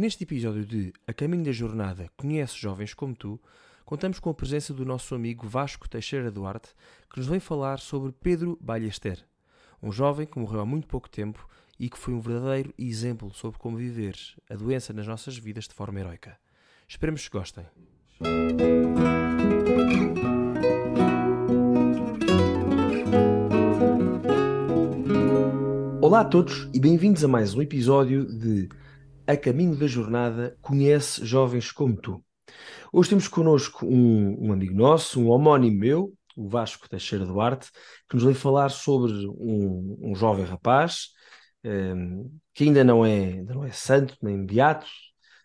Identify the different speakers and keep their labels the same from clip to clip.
Speaker 1: Neste episódio de A Caminho da Jornada Conhece Jovens como Tu, contamos com a presença do nosso amigo Vasco Teixeira Duarte, que nos vem falar sobre Pedro Ballester, um jovem que morreu há muito pouco tempo e que foi um verdadeiro exemplo sobre como viver a doença nas nossas vidas de forma heroica. Esperemos que gostem. Olá a todos e bem-vindos a mais um episódio de A Caminho da Jornada Conhece Jovens como Tu. Hoje temos connosco um, um amigo nosso, um homónimo meu, o Vasco Teixeira Duarte, que nos vai falar sobre um, um jovem rapaz um, ehm, que ainda não, é, ainda não é santo nem beato,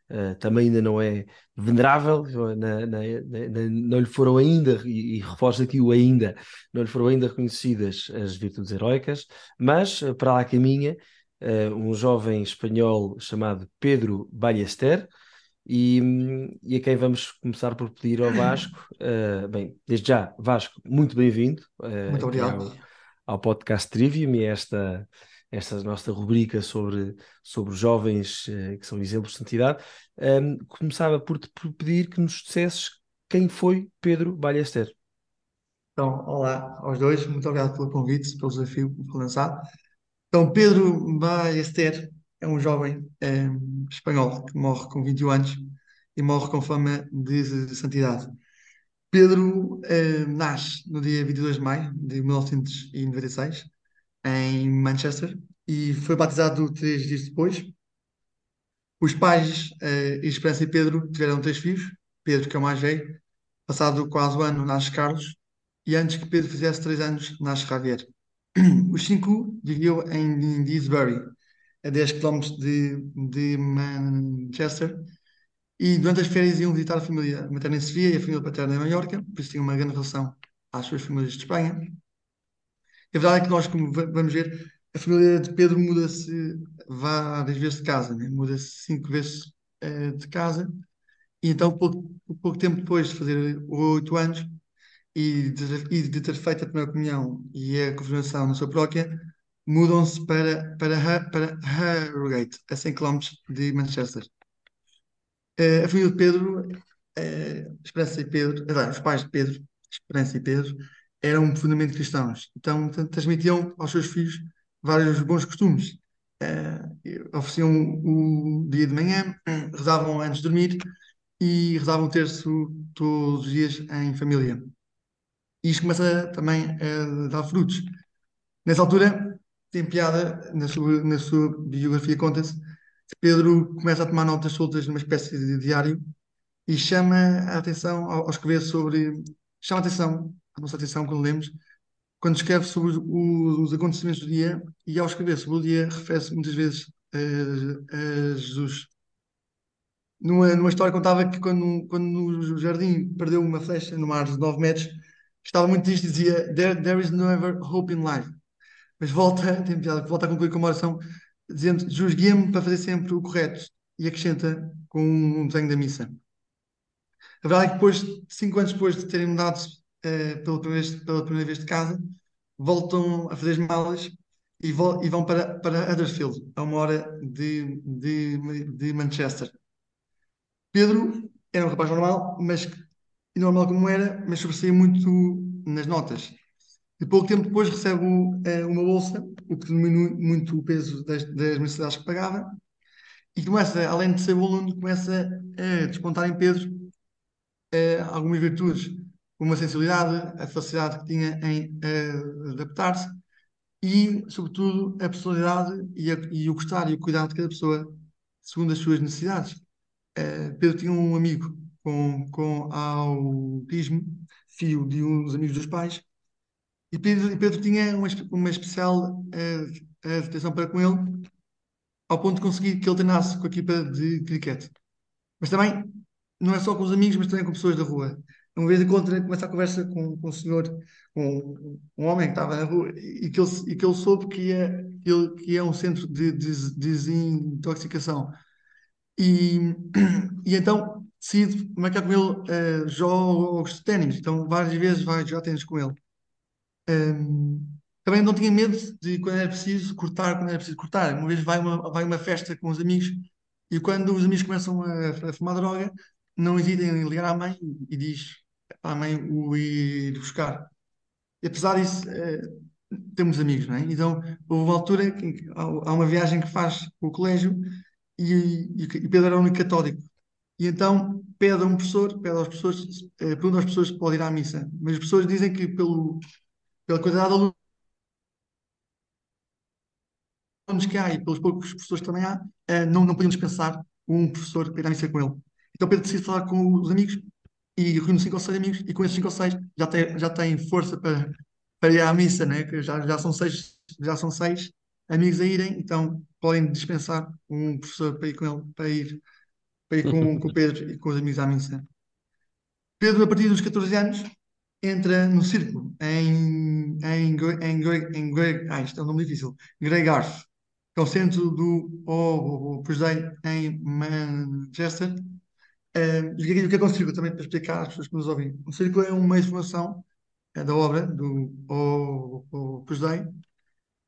Speaker 1: Uh, também ainda não é venerável, na, na, na, não lhe foram ainda, e, e reforço aqui o ainda, não lhe foram ainda reconhecidas as virtudes heroicas, mas uh, para lá caminha uh, um jovem espanhol chamado Pedro Ballester, e, e, a quem vamos começar por pedir ao Vasco, bem, desde já, Vasco, muito bem-vindo
Speaker 2: muito obrigado.
Speaker 1: Ao, ao podcast Trivium e esta esta nossa rubrica sobre, sobre jovens uh, que são exemplos de santidade, um, começava por te pedir que nos dissesses quem foi Pedro Ballester.
Speaker 2: Então, olá aos dois, muito obrigado pelo convite, pelo desafio lançado. Então, Pedro Ballester é um jovem um, espanhol que morre com 21 anos e morre com fama de, de santidade. Pedro um, nasce no dia 22 de maio de 1996 em Manchester e foi batizado três dias depois. Os pais, uh, Esperança e Pedro, tiveram três filhos. Pedro, que é o mais velho, passado quase o ano, nasce Carlos, e antes que Pedro fizesse três anos, nasce Javier. Os cinco viviam em Deesbury, a 10 km de, de Manchester, e durante as férias iam visitar a família materna em Sevilha e a família paterna em Mallorca, por isso tinham uma grande relação às suas famílias de Espanha. A verdade é que nós, como vamos ver, a família de Pedro muda-se várias vezes de casa, né? muda-se cinco vezes uh, de casa, e então, pouco, pouco tempo depois de fazer oito anos e de, e de, ter feito a primeira comunhão e a confirmação na sua paróquia, mudam-se para, para, para Harrogate, a 100 km de Manchester. Uh, a família de Pedro, uh, Esperança e Pedro, os pais de Pedro, Esperança e Pedro, eram profundamente cristãos. Então, transmitiam aos seus filhos vários bons costumes. Uh, ofereciam o dia de manhã, rezavam antes de dormir e rezavam o terço todos os dias em família. E isto começa também a dar frutos. Nessa altura, tem piada, na sua, na sua biografia conta-se, que Pedro começa a tomar notas soltas numa espécie de diário e chama a atenção ao, ao escrever sobre. chama a atenção a nossa atenção quando lemos, quando escreve sobre os, os acontecimentos do dia, e ao escrever sobre o dia, refere-se muitas vezes a, a Jesus. Numa, numa história contava que quando, quando no jardim perdeu uma flecha no mar de 9 metros, estava muito triste dizia there, there is never hope in life. Mas volta, tem piada, volta a concluir com uma oração dizendo guia-me para fazer sempre o correto e acrescenta com um desenho da missa. A verdade é que depois, cinco anos depois de terem mudado uh, pela, primeira vez, pela primeira vez de casa, voltam a fazer as malas e, vo e vão para, para Huddersfield, a uma hora de, de, de Manchester. Pedro era um rapaz normal, mas normal como era, mas sobressaía muito nas notas. E pouco tempo depois recebe uh, uma bolsa, o que diminui muito o peso das, das mensalidades que pagava, e começa, além de ser bom aluno, começa a despontar em Pedro uh, algumas virtudes uma sensibilidade, a facilidade que tinha em uh, adaptar-se e, sobretudo, a personalidade e, a, e, o gostar e o cuidado de cada pessoa segundo as suas necessidades. Pedro tinha um amigo com, com autismo, filho de um dos amigos dos pais, e Pedro, e Pedro tinha uma, uma especial uh, atenção para com ele, ao ponto de conseguir que ele treinasse com a equipa de cricket. Mas também, não é só com os amigos, mas também com pessoas da rua uma vez encontrei, começa a conversa com, com um senhor, com um homem que estava na rua e que ele, e que ele soube que ia, que, ele, que é um centro de, de, de desintoxicação. E, e então decide marcar com ele uh, jogos de ténis. Então, várias vezes vai jogar ténis com ele. Um, também não tinha medo de, quando era preciso, cortar, quando era preciso cortar. Uma vez vai uma, vai uma festa com os amigos E quando os amigos começam a, a fumar droga, não hesitem em ligar à mãe e diz à mãe o ir buscar. E apesar disso, eh, temos amigos, não é? Então, houve uma altura que há há uma viagem que faz com o colégio e, e, e Pedro era o único católico. E então pede a um professor, pede aos professores, eh, pergunta às pessoas se pode ir à missa. Mas as pessoas dizem que pelo, pela quantidade de alunos que há e pelos poucos professores também há, eh, não, não podemos dispensar um professor para ir à missa com ele. Então Pedro decide falar com os amigos e reúne cinco ou seis amigos e com esses cinco ou seis já tem, já tem força para, para ir à missa, né? Que já, já são seis, já são seis amigos a irem, então podem dispensar um professor para ir com ele, para ir, ir com, com o Pedro e com os amigos à missa. Pedro, a partir dos 14 anos, entra no círculo em, em, em, em, Gre- ah, isto é um nome difícil, Grey Garth, que é o centro do Opus em Manchester. Eh, e o que é que o é é círculo? Também para explicar às pessoas que nos ouvem. Um círculo é uma informação eh, da obra do Opus Dei,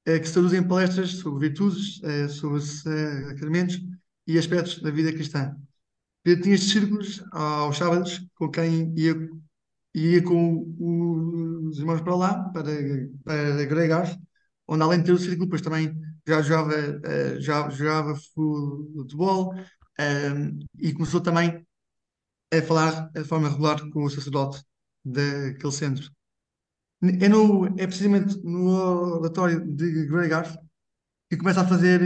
Speaker 2: eh, que se traduz em palestras sobre virtudes, eh, sobre sacramentos e aspectos da vida cristã. Pedro tinha círculos aos sábados com quem ia, ia com os irmãos para lá, para, para agregar, onde além de ter o círculo, depois também já jogava, eh, já jogava futebol, eh, e começou também a falar de forma regular com o sacerdote daquele centro. É, no, é precisamente no oratório de Grey Garth que começa a fazer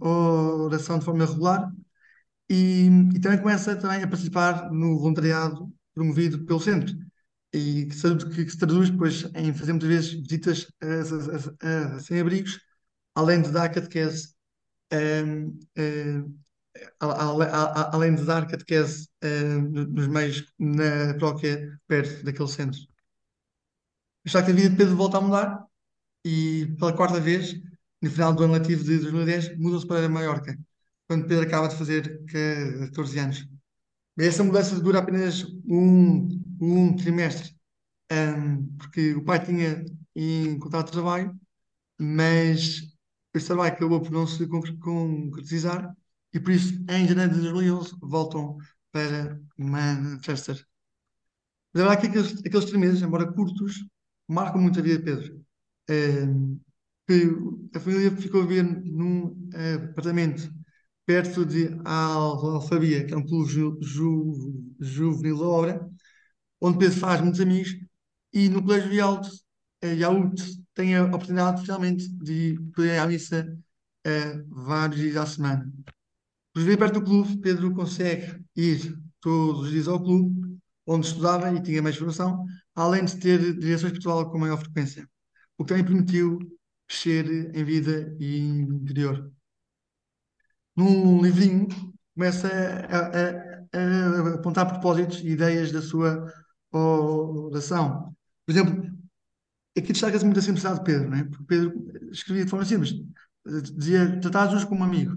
Speaker 2: a oração de forma regular e, e também começa também a participar no voluntariado promovido pelo centro e que se, que se traduz depois em fazer muitas vezes visitas a, a, a sem-abrigos, além de dar catequese, a- a- a- além de dar catequese eh, nos meios na paróquia perto daquele centro. Está que a vida de Pedro volta a mudar e pela quarta vez, no final do ano letivo de 2010, mudam-se para Maiorca, quando Pedro acaba de fazer 14 anos. Essa mudança dura apenas um, um trimestre, ahm, porque o pai tinha encontrado trabalho, mas esse trabalho acabou por não se concre- concretizar e por isso, em janeiro de 2011, voltam para Manchester. Mas a verdade é que aqueles, aqueles três meses, embora curtos, marcam muito a vida de Pedro. Que a família ficou a viver num eh, apartamento perto de Al- Alfabia, que é um clube ju, ju, juvenil da obra, onde Pedro faz muitos amigos, e no Colégio Vialto, eh, Yaourt, tem a oportunidade finalmente de poder ir à missa eh, vários dias à semana. Por viver perto do clube, Pedro consegue ir todos os dias ao clube, onde estudava e tinha mais formação, além de ter direção espiritual com maior frequência, o que também permitiu crescer em vida e interior. Num livrinho, começa a, a- a apontar propósitos e ideias da sua oração. Por exemplo, aqui destaca-se muito a simplicidade de Pedro, não é? Porque Pedro escrevia de forma simples. Dizia, tratar Jesus como amigo.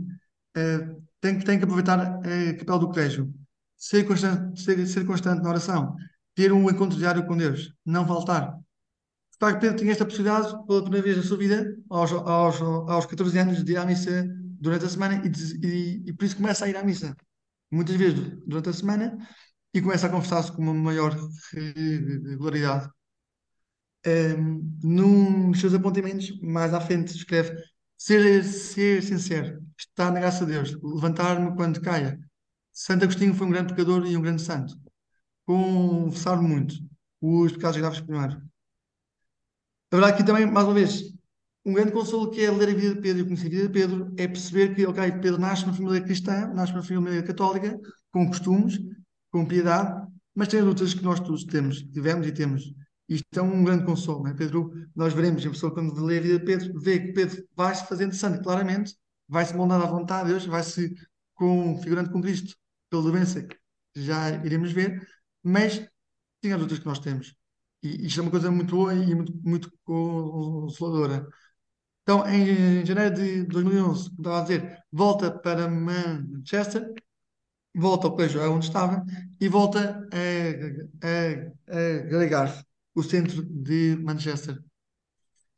Speaker 2: Eh, tem, que- tem que aproveitar eh, o papel do colégio. Ser constante, ser, ser constante na oração. Ter um encontro diário com Deus. Não faltar. De facto, Pedro tinha esta possibilidade pela primeira vez na sua vida, aos, aos, aos 14 anos, de ir à durante a semana e, e, e por isso começa a ir à missa muitas vezes durante a semana e começa a confessar-se com uma maior regularidade. Um, num dos seus apontamentos, mais à frente, escreve: ser, ser sincero, estar na graça de Deus, levantar-me quando caia. Santo Agostinho foi um grande pecador e um grande santo. Confessar muito os pecados graves primeiro. A verdade é que também, mais uma vez, um grande consolo que é ler a vida de Pedro e conhecer a vida de Pedro é perceber que, ok, Pedro nasce numa família cristã, nasce numa família católica, com costumes, com piedade, mas tem lutas que nós todos temos, tivemos e temos. Isto é um grande consolo, não é? Pedro, nós veremos, a pessoa quando lê a vida de Pedro, vê que Pedro vai-se fazendo santo, claramente, vai-se moldando à vontade de Deus, vai-se configurando com Cristo, pela doença que já iremos ver, mas tem as lutas que nós temos. E isto é uma coisa muito boa e muito, muito consoladora. Então, em janeiro de 2011, como a dizer, volta para Manchester, volta ao colégio onde estava e volta a, a, a Gregarth, o centro de Manchester.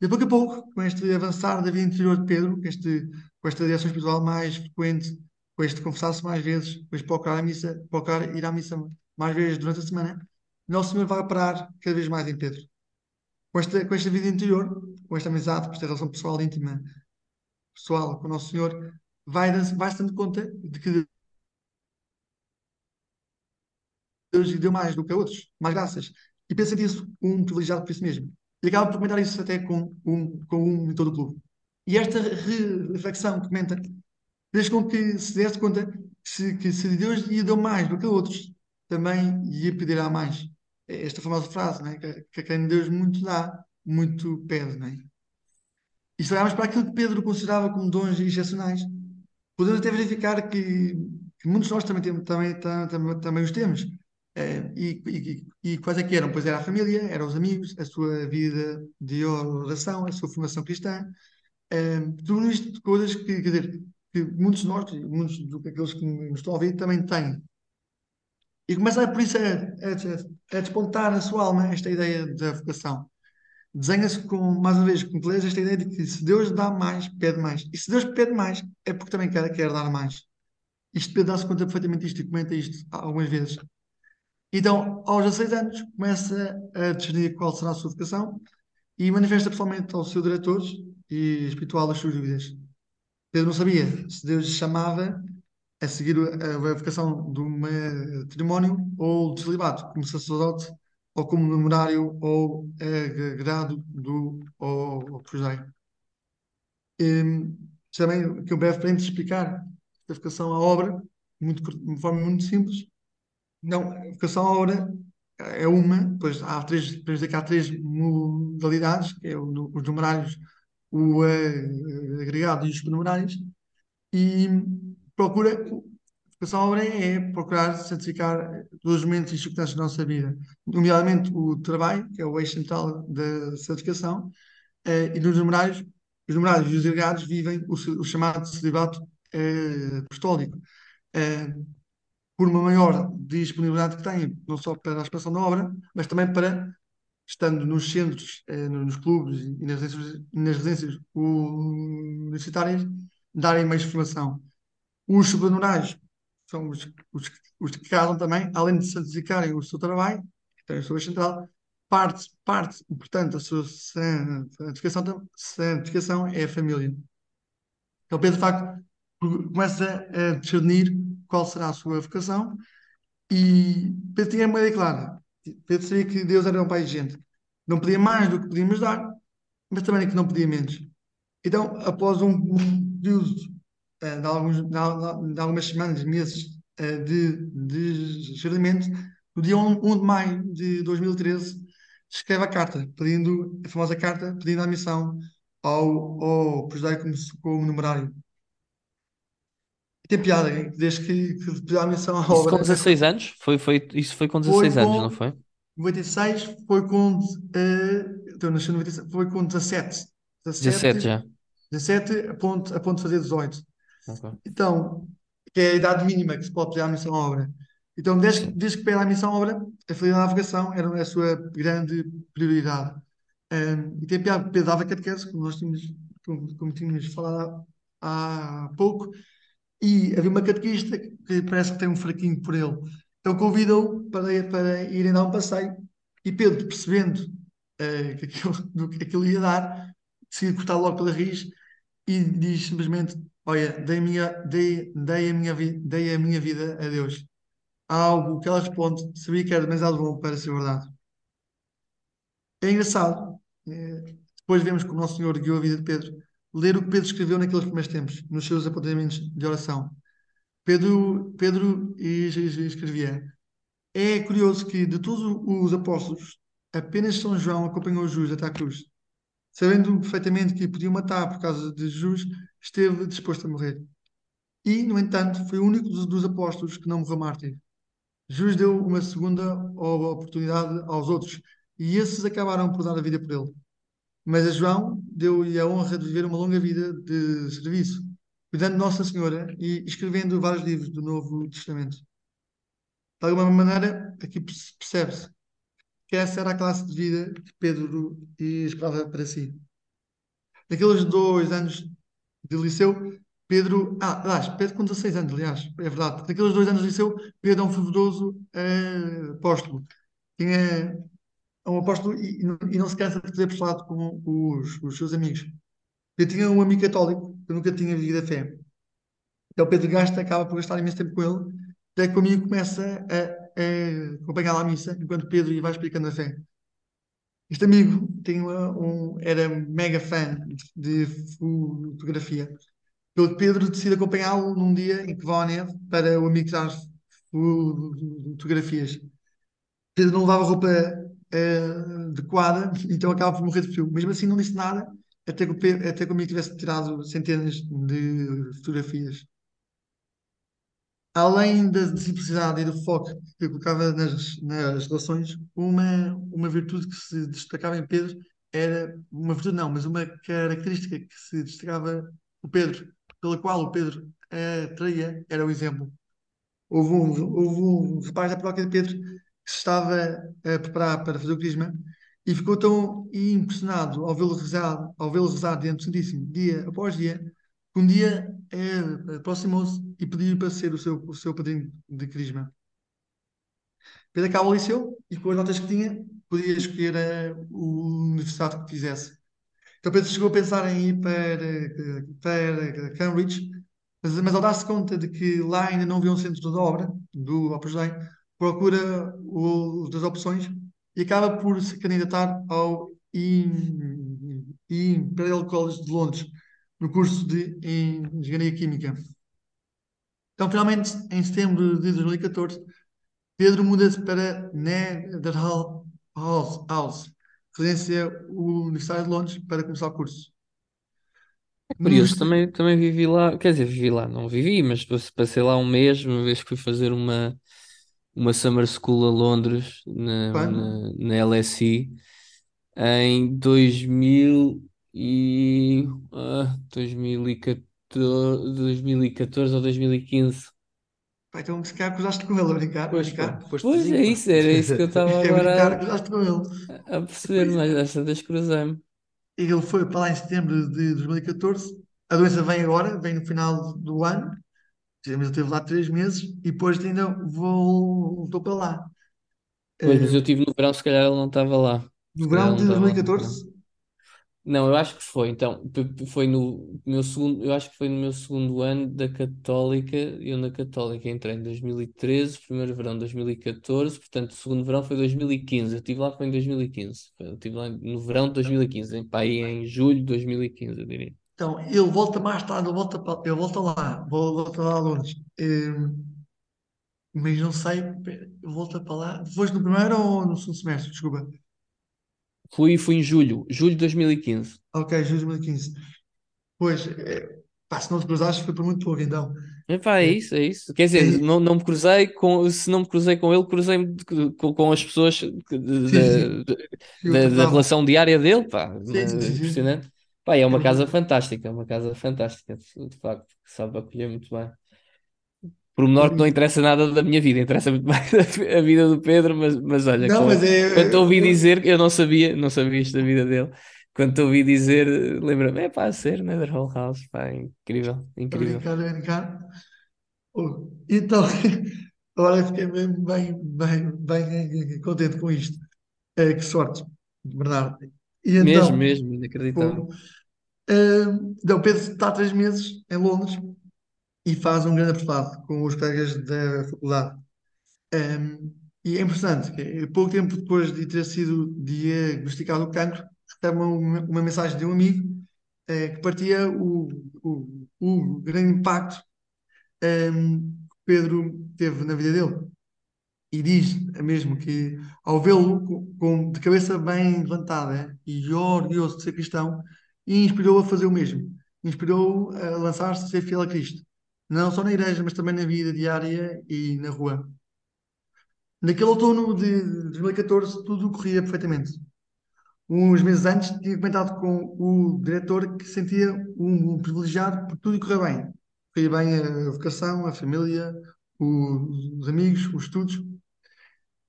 Speaker 2: E pouco a pouco, com este avançar da vida interior de Pedro, com, este, com esta direção espiritual mais frequente, depois de confessar-se mais vezes, depois de procurar a missa, procurar ir à missa mais vezes durante a semana, Nosso Senhor vai operar cada vez mais em Pedro. Com esta, com esta vida interior, com esta amizade, com esta relação pessoal íntima, pessoal com o Nosso Senhor, vai, vai se dando conta de que Deus lhe deu mais do que a outros, mais graças. E pensa nisso um privilegiado por isso mesmo. E acaba por comentar isso até com um, com um em todo o clube. E esta reflexão comenta fez com que se desse conta que se, que se Deus lhe deu mais do que a outros, também lhe pedirá mais. Esta famosa frase, né? que, a quem Deus muito dá, muito pede. Né? E se olharmos para aquilo que Pedro considerava como dons excepcionais, podemos até verificar que, que muitos de nós também, também, também, também os temos. É, e, e, e, quais é que eram? Pois era a família, eram os amigos, a sua vida de oração, a sua formação cristã, é, tudo isto coisas que, quer dizer, que muitos de nós, muitos daqueles que nos estão a ouvir, também têm. E começa por isso a, a, a despontar na sua alma esta ideia da vocação. Desenha-se com, mais uma vez, com clareza esta ideia de que se Deus dá mais, pede mais. E se Deus pede mais, é porque também quer, quer dar mais. Isto Pedro dá-se conta perfeitamente disto e comenta isto algumas vezes. Então, aos 16 anos, começa a discernir qual será a sua vocação e manifesta pessoalmente ao seu diretor e espiritual as suas dúvidas. Pedro não sabia se Deus chamava a seguir a, de um matrimónio ou de celibato, como sacerdote, ou como memorário, ou grado do ou, cruzeiro. Um, também aqui um breve parênteses explicar a vocação à obra, muito, de uma forma muito simples. Não, a vocação à obra é uma, pois há três, dizer que há três modalidades, que é o, os numerários, o uh, agregado e os supernumerários, e procura, à obra é procurar todos os momentos e circunstâncias da nossa vida, nomeadamente o trabalho, que é o eixo central da santificação, uh, e nos numerários, os numerários e os agregados vivem o, o chamado celibato uh, apostólico. Uh, por uma maior disponibilidade que têm, não só para a expansão da obra, mas também para, estando nos centros, eh, nos clubes e nas residências, nas residências universitárias, darem mais formação. Os supernumerais são os, os, os, que casam também, além de santificarem o seu trabalho, que tem a sua central, parte, parte, portanto, a sua santificação, santificação é a família. Então, Pedro, de facto, começa a discernir qual será a sua vocação e Pedro tinha uma ideia clara. Pedro sabia que Deus era um pai de gente. Não pedia mais do que podíamos dar, mas também que não pedia menos. Então, após um, período de, alguns, de, de, algumas semanas, meses uh, de, de discernimento, no dia 1, 1 de maio de 2013, escreve a carta, pedindo, a famosa carta, pedindo a missão ao, ao Presidente como, como numerário. Tem piada, desde que, que pediu a missão à
Speaker 3: Isso com 16 anos? Foi, foi, isso foi com 16
Speaker 2: Foi
Speaker 3: anos,
Speaker 2: com
Speaker 3: não foi?
Speaker 2: 96, foi com. Uh, então, nasceu em 96, foi com 17.
Speaker 3: 17
Speaker 2: 17,
Speaker 3: já.
Speaker 2: 17 a ponto, a ponto de fazer 18.
Speaker 3: Ok.
Speaker 2: Então, que é a idade mínima que se pode pedir à missão à obra. Então, desde,
Speaker 3: Sim.
Speaker 2: desde que pede à missão à obra, a fidelidade à navegação era a sua grande prioridade. Um, e tem piada, Pedro dava catequese, como nós tínhamos, como, como tínhamos falado há, há pouco, e havia uma catequista que parece que tem um fraquinho por ele. Então convidou para, para irem dar um passeio e Pedro, percebendo eh, que aquilo, do que aquilo ia dar, decidiu cortar logo pela raiz e diz simplesmente: Olha, dei minha, dei, dei a minha, dei a minha vida a Deus. Há algo que ela responde, sabia que era demasiado bom para ser verdade. É engraçado, eh, depois vemos que o Nosso Senhor guiou a vida de Pedro, ler o que Pedro escreveu naqueles primeiros tempos, nos seus apontamentos de oração. Pedro, Pedro escrevia: É curioso que de todos os apóstolos, apenas São João acompanhou Jesus até à cruz. Sabendo perfeitamente que podia matar por causa de Jesus, esteve disposto a morrer. E, no entanto, foi o único dos, dos apóstolos que não morreu mártir. Jesus deu uma segunda oportunidade aos outros, e esses acabaram por dar a vida por ele. Mas a João deu-lhe a honra de viver uma longa vida de serviço, cuidando de Nossa Senhora e escrevendo vários livros do Novo Testamento. De alguma maneira, aqui perce- percebe-se que essa era a classe de vida que Pedro esperava para si. Naqueles dois anos de liceu, Pedro, ah, aliás, Pedro com 16 anos, aliás, é verdade. Naqueles dois anos de liceu, Pedro é um fervoroso eh, apóstolo. Tinha, é um apóstolo e, e não- se cansa de fazer apostolado com os, os seus amigos. Eu tinha um amigo católico que nunca tinha vivido a fé. Então Pedro gasta, acaba por gastar imenso tempo com ele, até que o amigo começa a, a acompanhá-lo à missa, enquanto Pedro lhe vai explicando a fé. Este amigo tem uma- um, era mega fã de fotografia. Pelo Pedro decide acompanhá-lo num dia em que vão à neve para o amigo tirar fotografias. Pedro não levava roupa eh, adequada, então acaba por morrer de frio. Mesmo assim, não disse nada, até que o, Pedro, até que o amigo tivesse tirado centenas de fotografias. Além da simplicidade e do foco que colocava nas, nas relações, uma, uma virtude que se destacava em Pedro era, uma virtude não, mas uma característica que se destacava o Pedro, pela qual o Pedro atraía, era o exemplo. Houve um, houve um rapaz da paróquia de Pedro que se estava a preparar para fazer o crisma e ficou tão impressionado ao vê-lo rezar, ao vê-lo rezar diante do Santíssimo, dia após dia, um dia eh, aproximou-se e pediu para ser o seu, o seu padrinho de crisma. Pedro acaba o liceu e com as notas que tinha, podia escolher a universidade que quisesse. Então Pedro chegou a pensar em ir para, para Cambridge, mas, mas ao dar-se conta de que lá ainda não havia um centro de obra do Opus procura o, das opções e acaba por se candidatar ao Im- Imperial College de Londres, no curso de Engenharia Química. Então, finalmente, em setembro de 2014, Pedro muda-se para Netherhall House, House, residência Universitária de Londres, para começar o curso.
Speaker 3: Curioso,
Speaker 2: Nos-
Speaker 3: também, também vivi lá, quer dizer, vivi lá, não vivi, mas passe- passei lá um mês, uma vez que fui fazer uma, uma summer school a Londres, na, na, na LSE, em 2000 e, ah, 2014, 2014 ou 2015.
Speaker 2: Pá, então, se calhar cruzaste com ele a brincar,
Speaker 1: Pois,
Speaker 2: brincar.
Speaker 1: foste
Speaker 3: Pois é isso, era isso que eu estava
Speaker 2: É brincar,
Speaker 3: agora
Speaker 2: ele.
Speaker 3: a, a perceber, mas desta vez cruzei-me.
Speaker 2: E ele foi para lá em setembro de 2014. A doença vem agora, vem no final do ano. Mas ele esteve lá três meses e depois ainda voltou para lá.
Speaker 3: Pois, mas
Speaker 2: Eh,
Speaker 3: eu tive no verão, se calhar ele não estava lá.
Speaker 2: No verão de
Speaker 3: não estava lá no verão.
Speaker 2: 2014,
Speaker 3: Não, eu acho que foi, então, foi no meu segundo, eu acho que foi no meu segundo ano da Católica, eu na Católica entrei em 2013, primeiro verão 2014, portanto, o segundo verão foi 2015, eu estive lá foi em 2015, eu estive lá no verão de 2015, em, pá, aí em julho de 2015, eu diria.
Speaker 2: então ele volta mais tarde, ele volta lá, vol- volta lá a Londres. Eh, mas não sei, ele volta para lá. Foste no primeiro ou no segundo semestre? Desculpa.
Speaker 3: Fui, fui em julho, julho de 2015.
Speaker 2: Ok, julho de 2015. Pois, eh, pá, se não te cruzaste foi por muito pouco, então.
Speaker 3: Epá, é
Speaker 2: Eh,
Speaker 3: isso, é isso. Quer dizer,
Speaker 2: eh,
Speaker 3: não, não me cruzei com, se não me cruzei com ele, cruzei-me de- com, com as pessoas de-
Speaker 2: sim,
Speaker 3: da, da, relação diária dele, pá,
Speaker 2: Sim, sim, sim,
Speaker 3: impressionante. Pá, é
Speaker 2: É
Speaker 3: uma casa fantástica, é uma casa fantástica, de de facto, que sabe acolher muito bem. Por menor que não
Speaker 2: E-
Speaker 3: interessa nada da minha vida, interessa muito mais a vida do Pedro, mas, mas olha,
Speaker 2: Não, mas é.
Speaker 3: quando ouvi dizer, eu não sabia, não sabia isto da vida dele, quando ouvi dizer, lembra-me, é pá, a ser Netherhall House, pá, incrível,
Speaker 2: A
Speaker 3: incrível.
Speaker 2: brincar, a brincar. Oh, Então, agora fiquei mesmo bem, bem, bem contente com isto. Eh, que sorte, Bernardo. E
Speaker 3: Mesmo,
Speaker 2: então,
Speaker 3: mesmo, inacreditável.
Speaker 2: pô, eh, então Pedro está há três meses em Londres e faz um grande apostolado com os colegas da faculdade. Um, e é é, pouco tempo depois de ter sido diagnosticado o cancro, recebe uma, mensagem de um amigo eh, que partia o, o, o grande impacto um, que Pedro teve na vida dele. E diz mesmo que, ao vê-lo de cabeça bem levantada e orgulhoso de ser cristão, inspirou a fazer o mesmo. Inspirou a lançar-se a ser fiel a Cristo. Não só na igreja, mas também na vida diária e na rua. Naquele outono de 2014, tudo corria perfeitamente. Uns meses antes, tinha comentado com o diretor que sentia um, privilegiado por tudo correr bem. Corria bem a vocação, a família, os, os amigos, os estudos.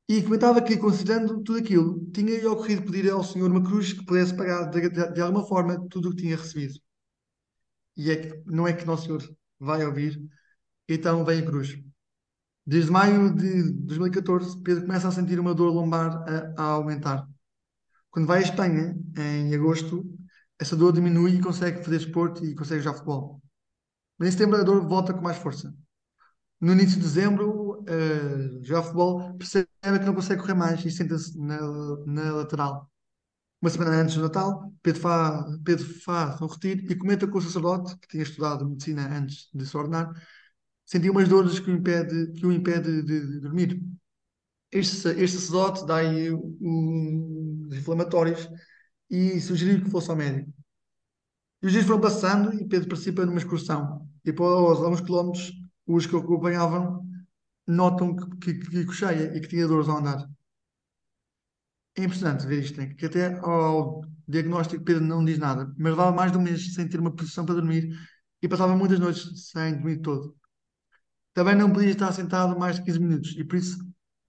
Speaker 2: E comentava que, considerando tudo aquilo, tinha-lhe ocorrido pedir ao Senhor uma cruz que pudesse pagar de, de- de alguma forma tudo o que tinha recebido. e é que, não é que Nosso Senhor vai ouvir, então vem a cruz. Desde maio de 2014, Pedro começa a sentir uma dor lombar a, a aumentar. Quando vai à Espanha, em agosto, essa dor diminui e consegue fazer desporto e consegue jogar futebol. Mas em setembro a dor volta com mais força. No início de dezembro, uh, jogar futebol, percebe que não consegue correr mais e senta-se na, na lateral. Uma semana antes do Natal, Pedro faz, Pedro faz um retiro e comenta com o sacerdote, que tinha estudado medicina antes de se ordenar, sentiu umas dores que o impede, que o impede de, de dormir. Este, este sacerdote dá-lhe uns inflamatórios e sugeriu que fosse ao médico. E os dias foram passando e Pedro participa numa excursão. E após alguns quilómetros, os que o acompanhavam notam que, que, que cocheia e que tinha dores ao andar. É impressionante ver isto, né? que até ao diagnóstico Pedro não diz nada, mas levava mais de um mês sem ter uma posição para dormir e passava muitas noites sem dormir todo. Também não podia estar sentado mais de 15 minutos e por isso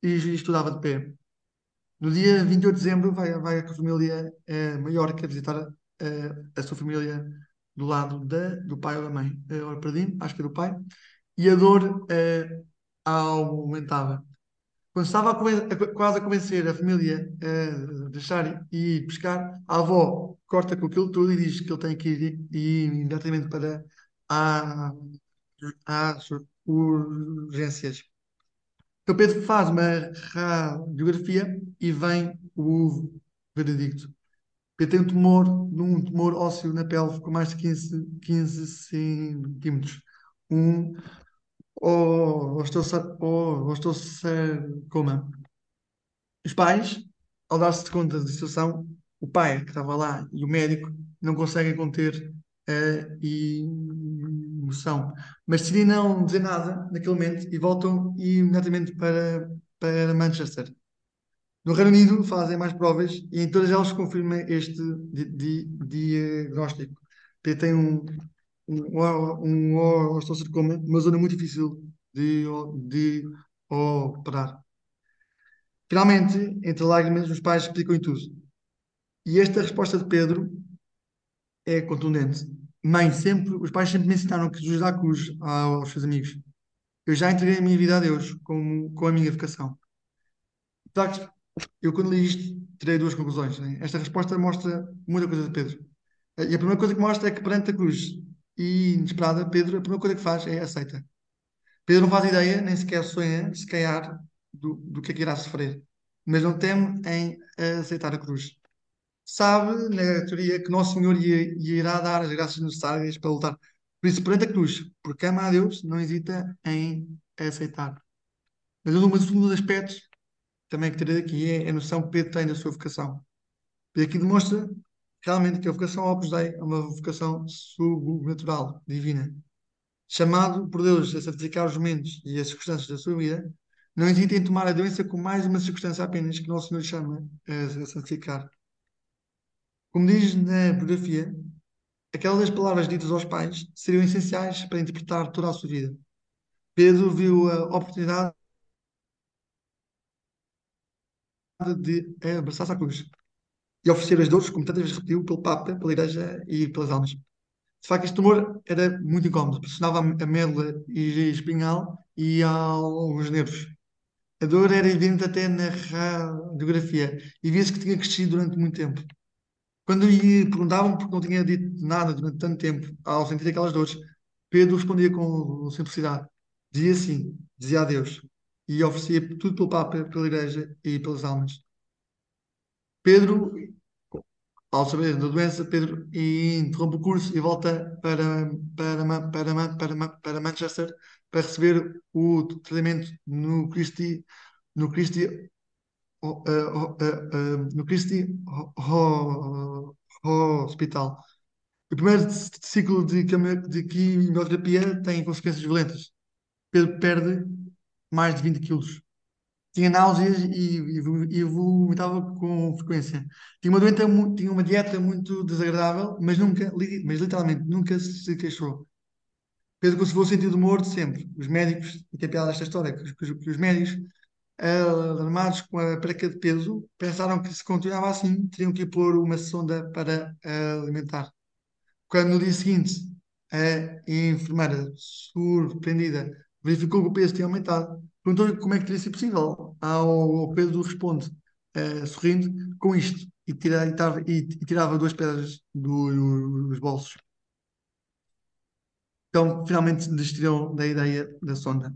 Speaker 2: e, estudava de pé. No dia 28 de dezembro vai, vai a família eh, Maiorca visitar eh, a sua família do lado da, do pai ou da mãe. Eh, ora, perdi acho que é do pai. E a dor eh, aumentava. Quando estava a a, quase a convencer a família a deixar e ir pescar, a avó corta com aquilo tudo e diz que ele tem que ir, ir imediatamente para a, às urgências. Então Pedro faz uma radiografia e vem o veredicto. Pedro tem um tumor, um tumor ósseo na pelve com mais de 15, 15 centímetros. Um osteosarcoma. Os pais, ao dar-se conta da situação, o pai que estava lá e o médico não conseguem conter a emoção. Mas decidem não dizer nada naquele momento e voltam imediatamente para, para Manchester. No Reino Unido fazem mais provas e em todas elas confirma este di di diagnóstico. Tem um, um, osteosarcoma, uma zona muito difícil de, de operar. Finalmente, entre lágrimas, os pais explicam tudo. E esta resposta de Pedro é contundente. Mãe, sempre, os pais sempre me ensinaram que Jesus dá cruz aos seus amigos. Eu já entreguei a minha vida a Deus com, com a minha vocação. Eu, quando li isto, tirei duas conclusões. Né? Esta resposta mostra muita coisa de Pedro. E a primeira coisa que mostra é que perante a cruz e inesperada, Pedro, a primeira coisa que faz é aceita. Pedro não faz ideia, nem sequer sonha, se calhar, do, do que é que irá sofrer. Mas não teme em aceitar a cruz sabe, na teoria, que Nosso Senhor lhe, irá dar as graças necessárias para lutar. Por isso, perante a cruz, porque ama a Deus, não hesita em aceitar. Mas um dos aspectos também que terei aqui é a noção que Pedro tem da sua vocação. E aqui demonstra realmente que a vocação Opus Dei é uma vocação sobrenatural, divina. Chamado por Deus a santificar os momentos e as circunstâncias da sua vida, não hesita em tomar a doença como mais uma circunstância apenas que Nosso Senhor chama a santificar. Como diz na biografia, aquelas palavras ditas aos pais seriam essenciais para interpretar toda a sua vida. Pedro viu a oportunidade de abraçar-se à cruz e oferecer as dores, como tantas vezes repetiu, pelo Papa, pela Igreja e pelas almas. De facto, este tumor era muito incómodo, pressionava a médula e espinhal e aos nervos. A dor era evidente até na radiografia e via-se que tinha crescido durante muito tempo. Quando lhe perguntavam porque não tinha dito nada durante tanto tempo ao sentir aquelas dores, Pedro respondia com simplicidade. Dizia sim, dizia adeus. E oferecia tudo pelo Papa, pela Igreja e pelas almas. Pedro, ao saber da doença, Pedro interrompe o curso e volta para, para, para, para, para Manchester para receber o tratamento no Christie, no Christie no Christie Hospital. O primeiro ciclo de, quimioterapia tem consequências violentas. Pedro perde mais de 20 quilos. Tinha náuseas e, e, e vomitava com frequência. Tinha uma, doença, tinha uma dieta muito desagradável, mas nunca, mas literalmente, nunca se queixou. Pedro conservou o sentido de sempre. Os médicos, e tem piada esta história, que os, que os médicos alarmados com a perca de peso, pensaram que se continuava assim, teriam que pôr uma sonda para alimentar. Quando no dia seguinte A enfermeira, surpreendida, verificou que o peso tinha aumentado. Perguntou-lhe como é que teria sido possível. Ao Pedro responde, uh, sorrindo, com isto. E, tira, e, tava, e, e tirava duas pedras do, dos bolsos. Então, finalmente desistiram da ideia da sonda.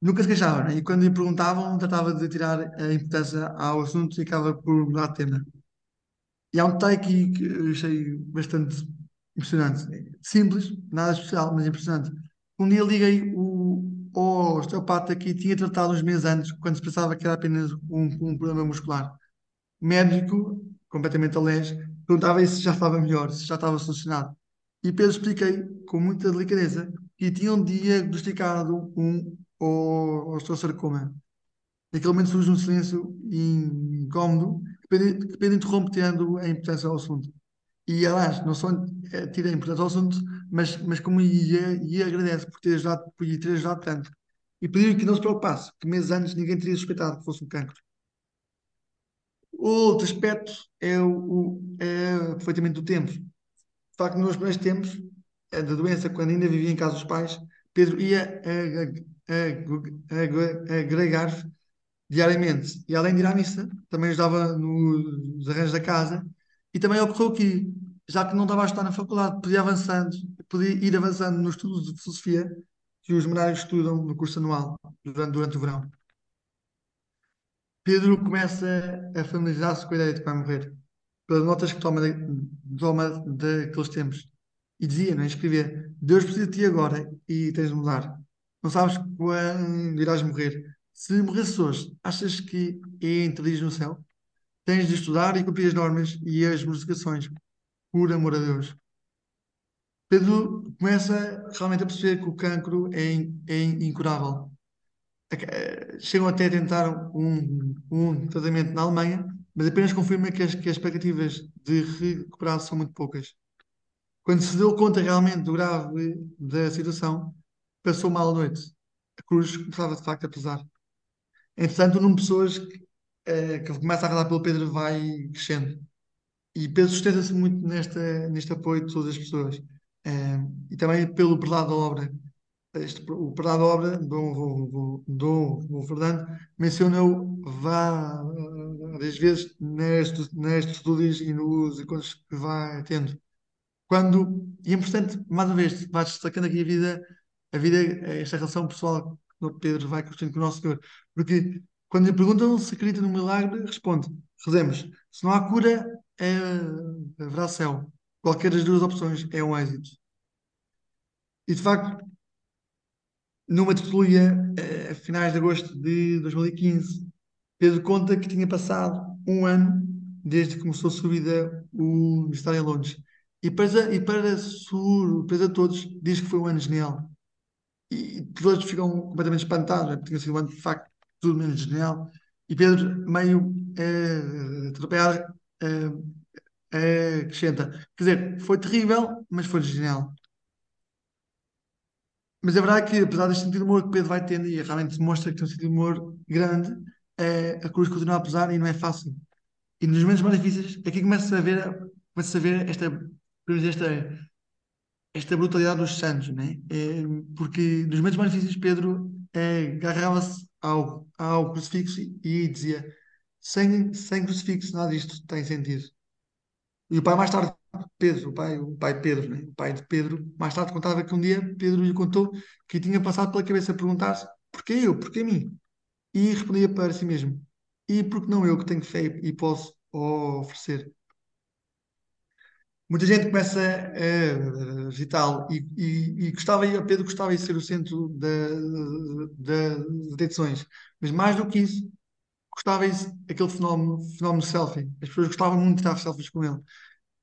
Speaker 2: Nunca se queixava, né? E quando lhe perguntavam, tratava de tirar a importância ao assunto e acaba por mudar de tema. E há um aqui que eu achei bastante impressionante. Simples, nada especial, mas impressionante. Um dia liguei o, ao osteopata que tinha tratado uns meses antes, quando se pensava que era apenas um, um problema muscular. Médico, completamente alés, perguntava se já estava melhor, se já estava solucionado. E Pedro expliquei, com muita delicadeza, que tinham diagnosticado um osteosarcoma. Naquele momento surge um silêncio incómodo que Pedro, interrompe a importância ao assunto. E, aliás, não só eh, tira a importância ao assunto, mas, mas como ia, ia agradece por ter ajudado, por ter ajudado tanto. E pediu que não se preocupasse, que meses antes ninguém teria suspeitado que fosse um cancro. Outro aspecto é, o, o é perfeitamente do tempo. De facto, nos primeiros tempos da doença, quando ainda vivia em casa dos pais, Pedro ia agregar diariamente. E além de ir à missa, também ajudava nos arranjos da casa. E também ocorreu que, já que não estava a estudar na faculdade, podia, avançando, podia ir avançando nos estudos de filosofia que os menários estudam no curso anual, durante, durante o verão. Pedro começa a familiarizar-se com a ideia de que vai morrer, pelas notas que toma, toma daqueles tempos. E dizia, não é? escrevia: Deus precisa de ti agora e tens de mudar. Não sabes quando irás morrer. Se morresses hoje, achas que é entrarias no céu? Tens de estudar e cumprir as normas e as modificações, por amor a Deus. Pedro começa realmente a perceber que o cancro é, é incurável. Chegam até a tentar um, um tratamento na Alemanha, mas apenas confirma que as, que as expectativas de recuperar são muito poucas. Quando se deu conta realmente do grave da situação, passou mal a noite. A cruz começava de facto a pesar. Entretanto, o número de pessoas que, eh, que começa a rezar pelo Pedro vai crescendo. E Pedro sustenta-se muito nesta, neste apoio de todas as pessoas. Eh, e também pelo prelado da obra. Este, o prelado da obra, Dom, Dom, Dom Fernando, menciona-o várias vezes nestes, nestes estudos e nos encontros que vai tendo. Quando, e é importante, mais uma vez, vais destacando aqui a vida a vida, esta relação pessoal que o Pedro vai construindo com o nosso Senhor. Porque quando lhe perguntam se acredita no milagre, responde: rezemos. Se não há cura, é, haverá céu. Qualquer das duas opções é um êxito. E de facto, numa tertulia, a finais de agosto de 2015, Pedro conta que tinha passado um ano desde que começou a sua vida o Ministério em Londres. E para, e para surpresa de todos, diz que foi um ano genial e todos ficam completamente espantados, né? tinha sido um ano de facto tudo menos genial. E Pedro, meio é, atropelado, é, acrescenta: Quer dizer, foi terrível, mas foi genial. Mas é verdade que, apesar deste sentido de humor que Pedro vai tendo, e realmente demonstra que tem um sentido de humor grande, é, a cruz continua a pesar e não é fácil. E nos momentos mais difíceis, aqui começa a ver, começa a ver esta, esta esta brutalidade dos santos, né? É, porque nos momentos mais difíceis Pedro é, agarrava-se ao, ao crucifixo e dizia sem, sem crucifixo nada disto tem sentido. E o pai mais tarde, Pedro, o pai, o pai Pedro, né? o pai de Pedro, mais tarde contava que um dia Pedro lhe contou que tinha passado pela cabeça perguntar-se porquê eu, porquê mim? E respondia para si mesmo, e porque não eu que tenho fé e posso oferecer? muita gente começa a visitá-lo e, e, e, gostava, Pedro gostava de ser o centro das detenções, mas mais do que isso, gostava isso, aquele fenómeno, fenómeno selfie. As pessoas gostavam muito de tirar selfies com ele.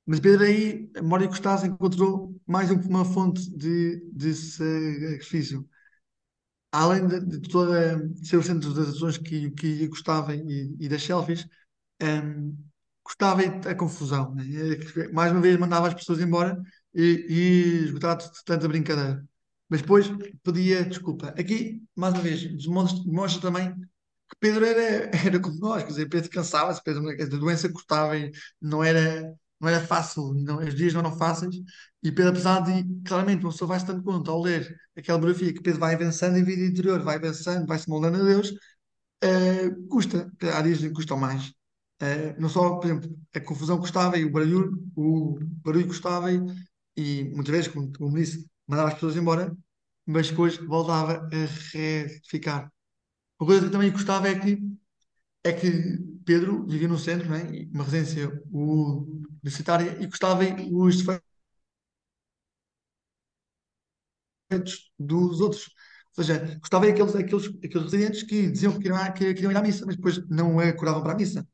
Speaker 2: Mas Pedro aí, a memória Costas encontrou mais uma fonte de, de sacrifício. Além de, de toda ser o centro das ações que, que gostava e, e das selfies, um, gostava a confusão. Né? Mais uma vez mandava as pessoas embora e, e de tanta brincadeira. Mas depois pedia desculpa. Aqui, mais uma vez, demonstra, demonstra também Pedro era, era como nós, quer dizer, Pedro cansava-se, Pedro a doença cortava e não era, não era fácil, não, os dias não eram fáceis, e Pedro, apesar de, claramente, uma pessoa vai-se dando conta ao ler aquela biografia que Pedro vai avançando em vida interior, vai avançando, vai-se moldando a Deus, eh, custa, há dias que custam mais. Eh, não só, por exemplo, a confusão custava e o barulho, o barulho custava e, e muitas vezes, como, como disse, mandava as pessoas embora, mas depois voltava a retificar. Uma coisa que também gostava é que, é que Pedro vivia no centro, é? E uma residência universitária, e gostava os defeitos dos outros. Ou seja, gostava aqueles, aqueles, aqueles residentes que diziam que queriam, que queriam ir à missa, mas depois não acordavam para a missa.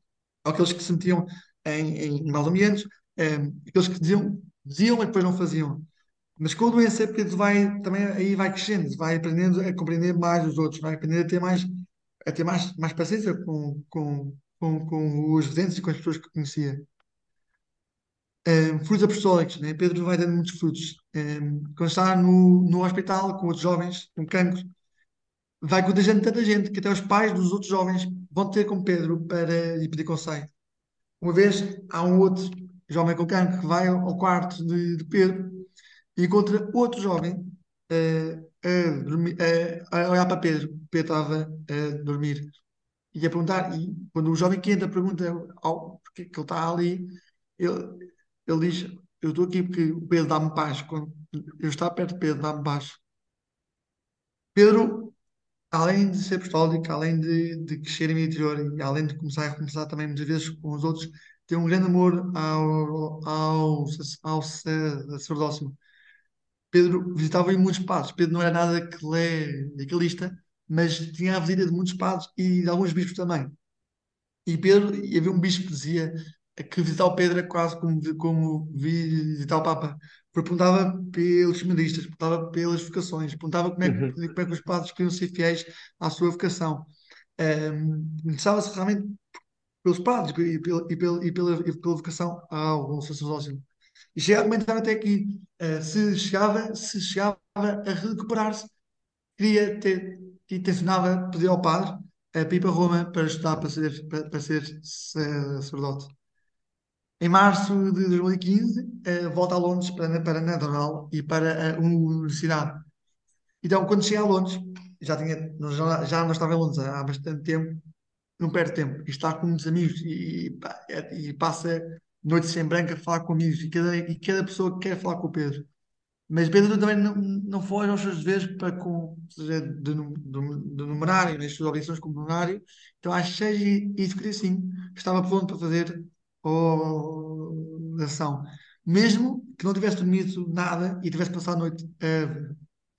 Speaker 2: Ou aqueles que se metiam em, em maus ambientes, eh, aqueles que diziam, diziam, mas depois não faziam. Mas com a doença é porque vai, também aí vai crescendo, vai aprendendo a compreender mais os outros, vai aprendendo a ter mais, a ter mais, mais paciência com, com, com, com os residentes e com as pessoas que conhecia. Um, frutos apostólicos, né? Pedro vai dando muitos frutos. Um, quando está no, no hospital com outros jovens com cancro, vai contagiando tanta gente que até os pais dos outros jovens vão ter com Pedro para lhe pedir conselho. Uma vez há um outro jovem com cancro que vai ao quarto de, de Pedro encontra outro jovem uh, a, dormir, uh, a olhar para Pedro. Pedro estava a dormir e a perguntar. E quando o jovem que entra pergunta ao, porque que ele está ali, ele, ele diz: Eu estou aqui porque o Pedro dá-me paz. Quando eu estou perto de Pedro, dá-me paz. Pedro, além de ser apostólico, além de, de crescer em interior e além de começar a recomeçar também muitas vezes com os outros, tem um grande amor ao, ao, ao sacerdócio. Pedro visitava em muitos padres. Pedro não era nada que lê aquelista, mas tinha a visita de muitos padres e de alguns bispos também. E Pedro, e havia um bispo que dizia que visitar o Pedro é quase como, como visitar o Papa. Perguntava pelos seminaristas, perguntava pelas vocações, perguntava como é, que, uhum. como é que os padres queriam ser fiéis à sua vocação. Um, Interessava-se realmente pelos padres e pela, e pela, e pela, e pela vocação ao sacerdócio. E chega a até aqui, uh, se, chegava, se chegava a recuperar-se, queria ter, intencionava pedir ao padre para ir para Roma para estudar para ser, para, para ser sacerdote. Em março de 2015, uh, eh, volta a Londres para, para natural e para a universidade. Então, quando cheguei a Londres, já, tinha, já, já não estava em Londres há bastante tempo, não perde tempo, e está com muitos amigos e, e, e passa noites sem branca a falar com amigos e cada, e cada pessoa quer falar com o Pedro. Mas Pedro também não, não foge aos seus deveres para com, seja, de, de, de numerário, nas suas obrigações como numerário. Então, às seis e cinco estava pronto para fazer oração. Mesmo que não tivesse dormido nada e tivesse passado a noite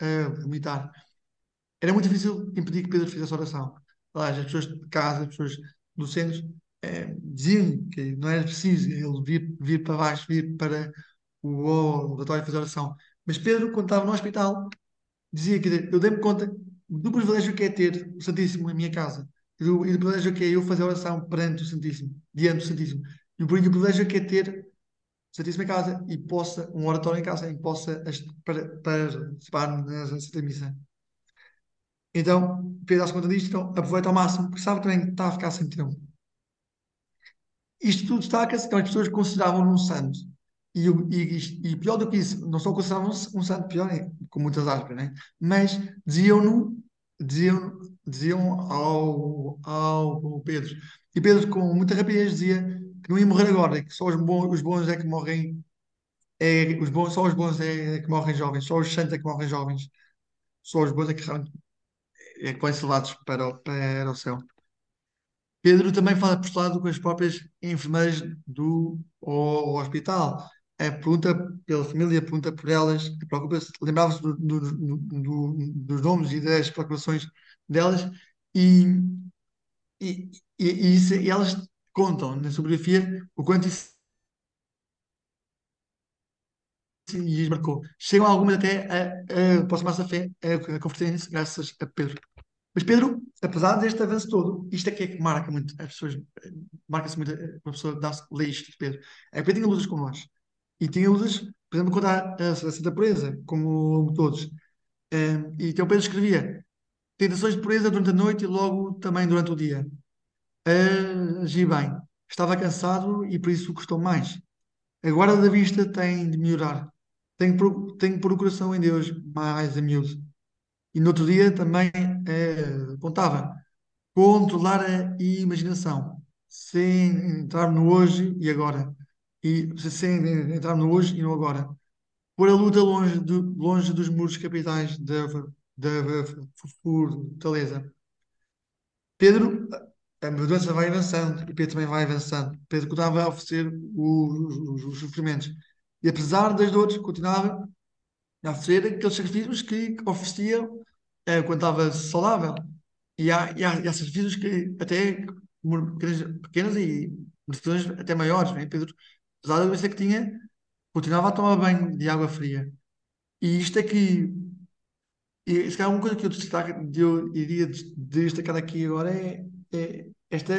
Speaker 2: a, a vomitar. Era muito difícil impedir que Pedro fizesse oração. Aliás, as pessoas de casa, as pessoas do centro, eh, diziam que não era preciso ele vir, vir para baixo, vir para o oratório fazer oração. Mas Pedro, quando estava no hospital, dizia que eu dei-me conta do privilégio que é ter o Santíssimo em minha casa e do, e do privilégio que é eu fazer oração perante o Santíssimo, diante do Santíssimo. E o privilégio que é ter Santíssimo em casa e possa, um oratório em casa que possa para, participar na Santa Missa. Então, Pedro às conta disto, então, aproveita ao máximo, porque sabe também que está a ficar sem tempo. Isto tudo destaca-se, então as pessoas consideravam-no um santo. E, e, e, pior do que isso, não só consideravam um, santo, pior, é, com muitas aspas, né? mas diziam-no, diziam, diziam ao, ao Pedro. E Pedro, com muita rapidez, dizia que não ia morrer agora, que só os bons, os bons é que morrem, é, os bons, só os bons é, é que morrem jovens, só os santos é que morrem jovens, só os bons é que, é que vão ser levados para, para o céu. Pedro também fala apostolado com as próprias enfermeiras do hospital. A pergunta pela família, pergunta por elas, preocupa-se, lembrava-se do, do, do, dos nomes e das preocupações delas e, e, e, e, isso, e elas contam na biografia o quanto isso lhes marcou. Chegam algumas até a, a aproximar-se da fé, a, a graças a Pedro. Mas Pedro, apesar deste avanço todo, isto é que é que marca muito as pessoas, marca-se muito a pessoa dá lê isto de Pedro. É que Pedro tinha lutas como nós. E tinha lutas, por exemplo, contra a, a Santa Pureza, como todos. Um, e então Pedro escrevia tentações de pureza durante a noite e logo também durante o dia agi bem. Estava cansado e por isso custou mais. A guarda da vista tem de melhorar. Tenho pôr, tenho que pôr o coração em Deus mais a miúdo. E no outro dia também eh, apontava controlar a imaginação, sem entrar no hoje e agora. E sem entrar no hoje e no agora. Pôr a luta longe, de, longe dos muros capitais da, da fortaleza. Pedro, a mudança vai avançando e Pedro também vai avançando. Pedro continuava a oferecer os, os, os sofrimentos. E apesar das dores, continuava a oferecer aqueles sacrifícios que ofereciam eh, quando estava saudável. E há, e há, e há que até pequenas, pequenas e decisões até maiores. Né? Pedro, apesar da doença que tinha, continuava a tomar banho de água fria. E isto é que e se calhar uma coisa que eu, destaco, eu iria des- destacar aqui agora é, é esta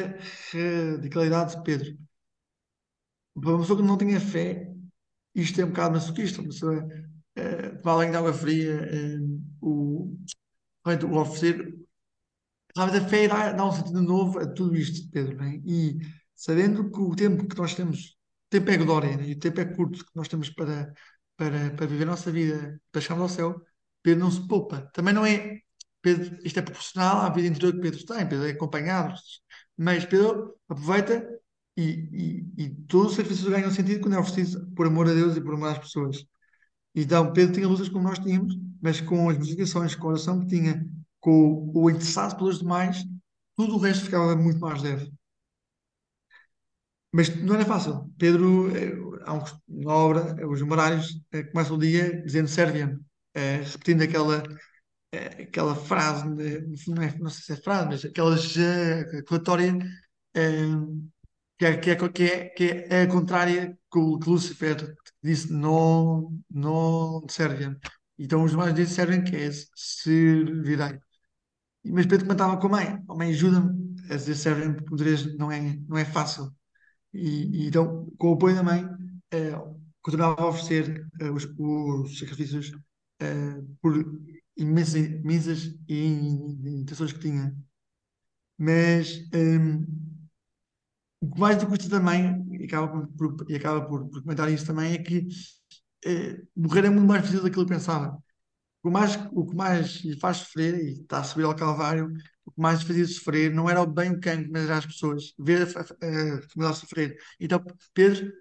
Speaker 2: radicalidade de Pedro. Para uma pessoa que não tenha fé, isto é um bocado masoquista. Uma pessoa eh, tomar banho de água fria, eh, o, o oferecer. A fé dá, dá um sentido novo a tudo isto, Pedro. Né? E sabendo que o tempo que nós temos, o tempo é glória, né? E o tempo é curto que nós temos para, para, para viver a nossa vida, para chegarmos ao céu, Pedro não se poupa. Também não é. Pedro, isto é proporcional à vida interior que Pedro tem, Pedro é acompanhado, mas Pedro aproveita e, e, e todo o sacrifício ganha um sentido quando é oferecido por amor a Deus e por amor às pessoas. Então, Pedro tinha lutas como nós tínhamos, mas com as motivações, com a oração que tinha, com o interessado pelos demais, tudo o resto ficava muito mais leve. Mas não era fácil. Pedro, eh, na obra, os numerários, eh, começam o dia dizendo Serviam, eh, repetindo aquela, aquela frase, não, é, não sei se é frase, mas aquela jaculatória eh, que é, que é, que é, que é a contrária que, que Lúcifer disse não, não Serviam. Então os demais dizem Serviam, que é servirei. Mas Pedro comentava com a mãe, a mãe ajuda-me a dizer Serviam, porque não é, não é fácil. E, e então, com o apoio da mãe, eh, continuava a oferecer eh, os, os sacrifícios eh, por imensas, imensas intenções que tinha. Mas ehm, o que mais lhe custa também, e acaba por, e acaba por, por comentar isso também, é que eh, morrer é muito mais difícil do que ele pensava. O, mais, o que mais lhe faz sofrer, e está a subir ao Calvário, o que mais lhe fazia sofrer não era o bem o cancro, mas era as pessoas, ver a, a a sofrer. Então, Pedro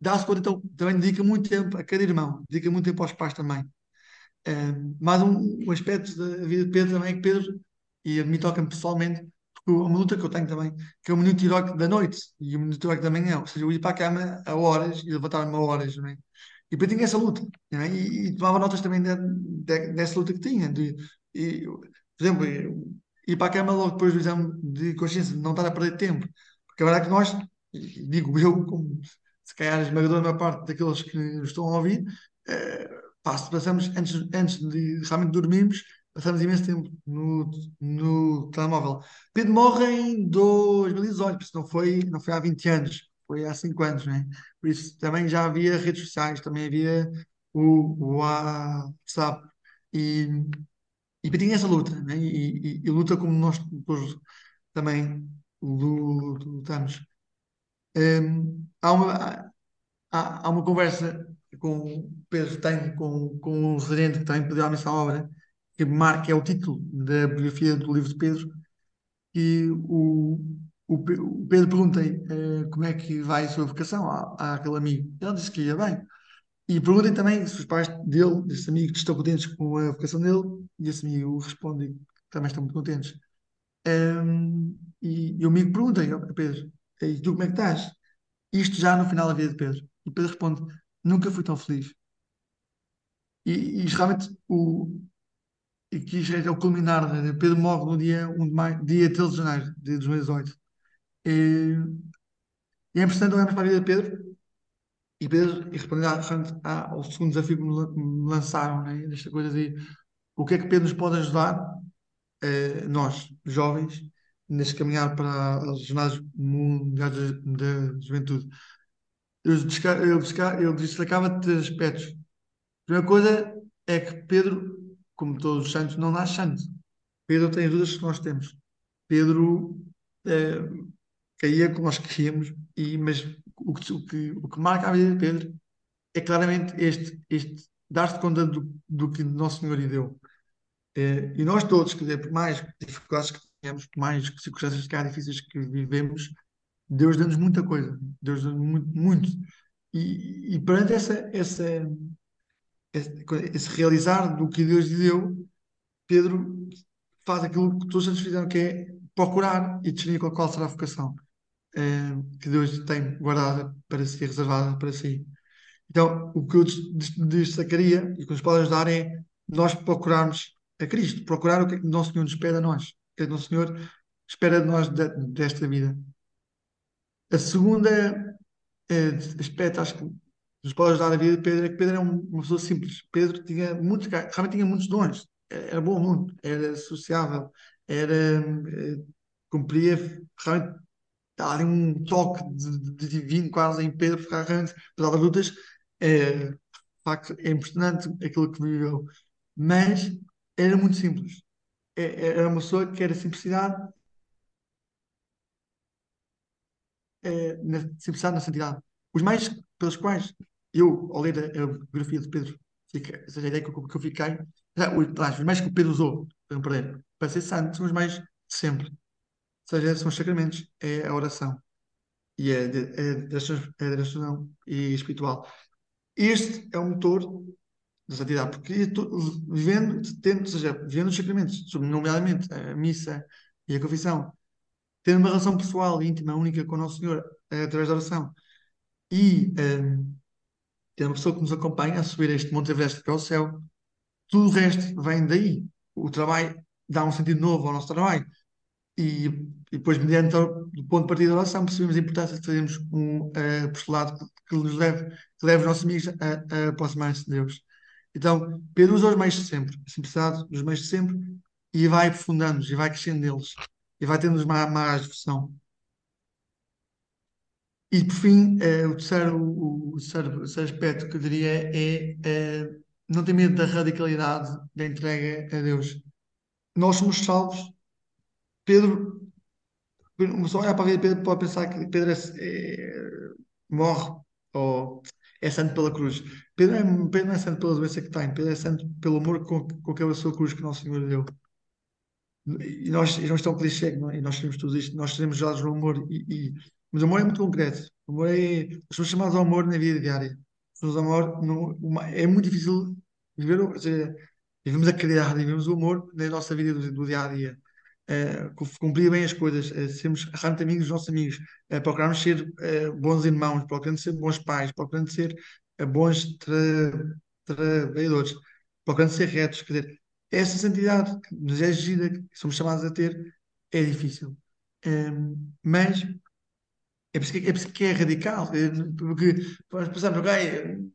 Speaker 2: dá-se conta, então, também dedica muito tempo a cada irmão, dedica muito tempo aos pais também. Um, mais um, um aspecto da vida de Pedro também é que Pedro, e a mim toca-me pessoalmente, uma luta que eu tenho também, que é o minuto heroico da noite e o minuto heroico da manhã, ou seja, eu ir para a cama a horas e levantar-me a horas, não é? E Pedro tinha essa luta, é? E, e tomava notas também de, de, dessa luta que tinha. De, e, por exemplo, ir para a cama logo depois do exame de consciência, de não estar a perder tempo. Porque a verdade é que nós, digo eu, como se calhar a esmagadora maior parte daqueles que nos estão a ouvir, eh, passamos, antes, antes de realmente dormirmos, passamos imenso tempo no, no telemóvel. Pedro morre em 2018, por isso não foi, não foi há 20 anos, foi há 5 anos, né? Por isso também já havia redes sociais, também havia o, o WhatsApp. E, e tinha essa luta, né? E, e, e luta como nós todos também lutamos. Um, há uma, há, há uma conversa com o Pedro tem com, com o residente que também pediu a missa à obra, que marca é o título da biografia do livro de Pedro, e o, o, o Pedro perguntei eh, como é que vai a sua vocação àquele amigo. Ele disse que ia bem. E perguntem também se os pais dele, desse amigo, estão contentes com a vocação dele, e esse amigo responde que também estão muito contentes. Ehm, e, e o amigo pergunta a Pedro, e tu como é que estás? Isto já no final da vida de Pedro. E Pedro responde, nunca fui tão feliz. E, e realmente o, e que isto é o culminar, né? Pedro morre no dia 1 de maio, dia 13 de janeiro de 2018. E, e é importante olharmos para a vida de Pedro e Pedro, e respondendo à- ao segundo desafio que me lan- me lançaram, né? Coisa de o que é que Pedro nos pode ajudar, eh, nós, jovens, neste caminhar para as Jornadas Mundiais da da Juventude. Eu, desca- eu, desca- eu destacava três aspectos. A primeira coisa é que Pedro, como todos os santos, não nasce santo. Pedro tem as dúvidas que nós temos. Pedro eh, caía como nós caíamos, e, mas o que, o que, o que marca a vida de Pedro é claramente este, este dar-se conta do, do que Nosso Senhor lhe deu. É, e nós todos, quer dizer, por mais dificuldades que temos, por mais circunstâncias que há difíceis que vivemos, Deus dá-nos muita coisa. Deus dá-nos muito, muito. E, e perante essa, essa, esse, realizar do que Deus lhe deu, Pedro faz aquilo que todos eles fizeram, que é procurar e discernir qual, será a vocação eh, que Deus tem guardada para si, reservada para si. Então, o que eu destacaria e que nos pode ajudar é nós procurarmos a Cristo, procurar o que o nosso Senhor nos espera a nós, o que o nosso Senhor espera de nós de, desta vida. A segunda eh, aspecto, acho que nos pode ajudar a vida de Pedro é que Pedro é uma pessoa simples. Pedro tinha muitos, realmente tinha muitos dons. Era bom mundo, era sociável, era, eh, cumpria realmente Há ali um toque de, de divino quase em Pedro Ferrarante, apesar das lutas, é, de facto, é impressionante aquilo que viveu. Mas era muito simples. É, é era uma pessoa que era simplicidade, é, na simplicidade, na santidade. Os mais pelos quais eu, ao ler a, a biografia de Pedro, fica, seja a ideia que eu, que eu fiquei, já, os mais que o Pedro usou para, para ser santo são os mais de sempre seja, são os sacramentos, é a oração e é, é, é a direção e espiritual. Este é o motor da santidade, porque vivendo, tendo, ou seja, vivendo os sacramentos, nomeadamente a missa e a confissão, tendo uma relação pessoal, íntima, única com o Nosso Senhor, através da oração, e um, tendo uma pessoa que nos acompanha a subir este Monte Everest é o céu, tudo o resto vem daí. O trabalho dá um sentido novo ao nosso trabalho. E, e depois, mediante o ponto de partida da oração, percebemos a importância de fazermos um uh, postulado que, nos leve, que leve os nossos amigos a, a aproximar-se de Deus. Então, Pedro usa os meios de sempre, a simplicidade dos meios de sempre, e vai aprofundando-nos, e vai crescendo neles, e vai tendo mais, mais devoção. E, por fim, uh, o, terceiro, o, o, terceiro, o, terceiro, aspecto que eu diria é uh, não ter medo da radicalidade da entrega a Deus. Nós somos salvos Pedro, uma pessoa olhar para a vida de Pedro pode pensar que Pedro é, é, morre ou é santo pela cruz. Pedro, é, Pedro não é santo pela doença que tem, Pedro é santo pelo amor com, com que a sua cruz que Nosso Senhor deu. E nós, e nós estamos clichê, não é? e nós temos tudo isto, nós seremos usados no amor, e, e, mas o amor é muito concreto. O amor é, somos chamados ao amor na vida diária. Somos amor, não, uma, é muito difícil viver, ou seja, vivemos a caridade, vivemos o amor na nossa vida do, do dia a dia uh, cumprir bem as coisas, uh, sermos realmente amigos dos nossos amigos, uh, procurarmos ser uh, bons irmãos, procurando ser bons pais, procurando ser bons tra trabalhadores, procurando ser retos. Quer dizer, essa santidade que nos é exigida, que somos chamados a ter, é difícil. Um, ehm, mas é por, que, é por que é radical, porque nós pensamos, ok,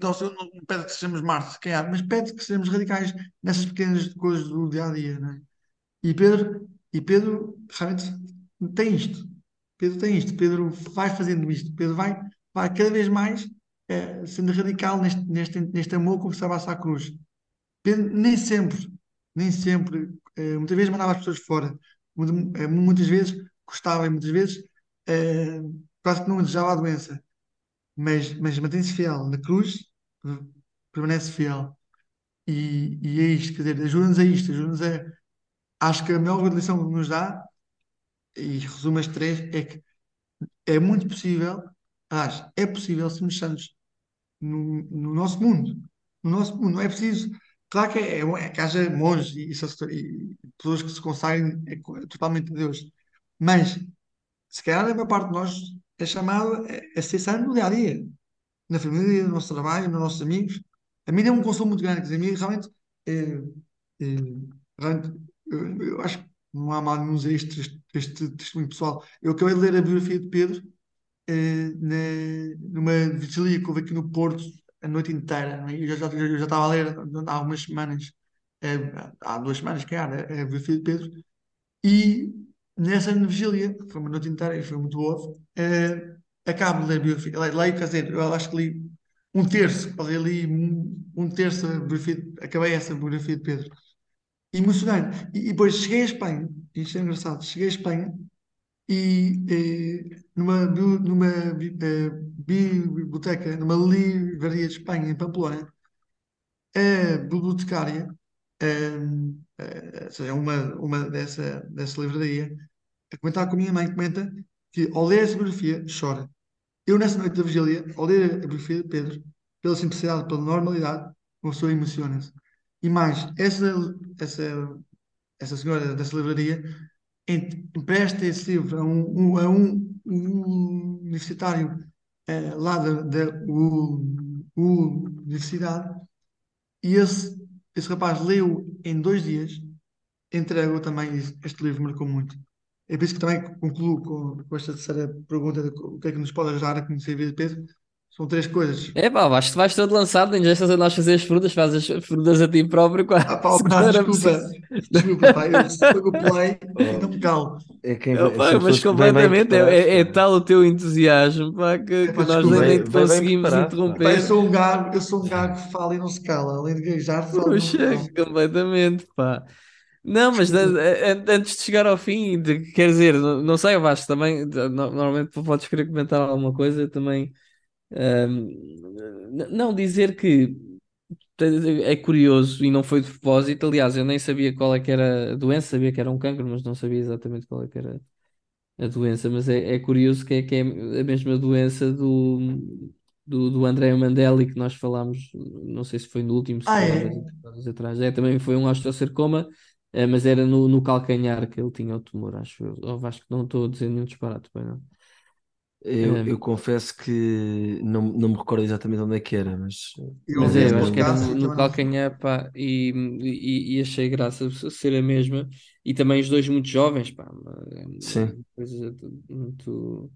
Speaker 2: não, pede que sejamos mártires, mas pede que sejamos radicais nessas pequenas coisas do dia a dia, não é? E Pedro, e Pedro realmente tem isto. Pedro tem isto. Pedro vai fazendo isto. Pedro vai, vai cada vez mais é, sendo radical neste, neste, neste amor que estava à cruz. Pedro nem sempre, nem sempre, é, muitas vezes mandava as pessoas fora. Eh, muitas vezes gostava e muitas vezes quase que não desejava a doença. Mas, mas mantém-se fiel. Na cruz permanece fiel. E, e é isto, quer dizer, ajuda-nos a isto, ajuda-nos a acho que a melhor lição que nos dá, e resumo as três, é que é muito possível, acho, é possível sermos santos no, no nosso mundo. No nosso mundo, não é preciso. Claro que, é, é, é que haja monges e, e, pessoas que se consagrem é, totalmente a Deus, mas se calhar a maior parte de nós é chamado a, a ser no dia a dia, na família, no nosso trabalho, nos nossos amigos. A mim é um consolo muito grande, dizer, a mim realmente, é, é, realmente eu, eu acho que não há mal nenhum este, este, este testemunho pessoal. Eu acabei de ler a biografia de Pedro eh, na, numa vigília que houve aqui no Porto a noite inteira. É? Eu, já, já, eu já estava a ler há algumas semanas, há duas semanas, era a biografia de Pedro, e nessa vigília, que foi uma noite inteira e foi muito boa, eh, acabo de ler a biografia. Leio, quer dizer, eu acho que li um terço, li um, um terço, biografia, acabei essa biografia de Pedro emocionante. E, e depois cheguei à Espanha, isto é engraçado, cheguei à Espanha e eh, numa, numa eh, biblioteca, numa livraria de Espanha, em Pamplona, a bibliotecária, ehm, eh, ou seja, uma, uma dessa, dessa livraria, a comentar com a minha mãe, comenta que ao ler essa biografia chora. Eu, nessa noite da vigília, ao ler a biografia de Pedro, pela simplicidade, pela normalidade, uma pessoa emociona-se. E mais, essa, essa, essa senhora dessa livraria em- empresta esse livro a um, um- a um, um universitário eh, lá da, da universidade e esse, esse rapaz leu em dois dias, entregou também este livro marcou muito. É por isso que também concluo com, com esta terceira pergunta o que é que nos pode ajudar a conhecer a vida de Pedro. São três coisas.
Speaker 3: É pá, vais, vais todo lançado, nem já estás a nós fazer as perguntas, fazes as perguntas a ti próprio, quase
Speaker 2: Ah, pá, pá,
Speaker 3: não
Speaker 2: desculpa, desculpa, pá, eu play e não me calo.
Speaker 1: É quem vem-
Speaker 3: pá, mas
Speaker 1: pessoas que vêm bem
Speaker 3: completamente, é, é- é tal o teu entusiasmo, pá, que,
Speaker 2: É,
Speaker 3: que
Speaker 2: pá,
Speaker 3: nós
Speaker 2: desculpa.
Speaker 3: nem,
Speaker 1: bem
Speaker 3: conseguimos
Speaker 1: preparado, pá.
Speaker 2: Pá, eu
Speaker 3: interromper.
Speaker 2: sou um gago, eu sou um gago que fala e não se cala. Além de gaguejar, se
Speaker 3: Puxa, completamente, pá. Não, mas antes de chegar ao fim, de- quer dizer, não, não sei, Vasco, também, normalmente podes querer comentar alguma coisa, eu também, não dizer que é curioso e não foi de propósito, aliás, eu nem sabia qual é que era a doença, sabia que era um cancro, mas não sabia exatamente qual é que era a doença, mas é, é curioso que é, que é a mesma doença do, do, do André Mandelli que nós falámos, não sei se foi no último, se
Speaker 2: Ah, é?
Speaker 3: episódios atrás, é, também foi um osteosarcoma, eh, mas era no, no calcanhar que ele tinha o tumor, acho eu. Ou acho que não estou a dizer nenhum disparate, bem, não.
Speaker 1: Eu,
Speaker 3: Eh,
Speaker 1: eu confesso que não, não me recordo exatamente onde é que era, mas,
Speaker 2: Eu
Speaker 3: Mas é, eu acho que era no,
Speaker 2: e
Speaker 3: no
Speaker 2: não.
Speaker 3: calcanhar, pá, e, e, e achei graça ser a mesma. E também os dois muito jovens, pá, é uma
Speaker 1: sim,
Speaker 3: muito.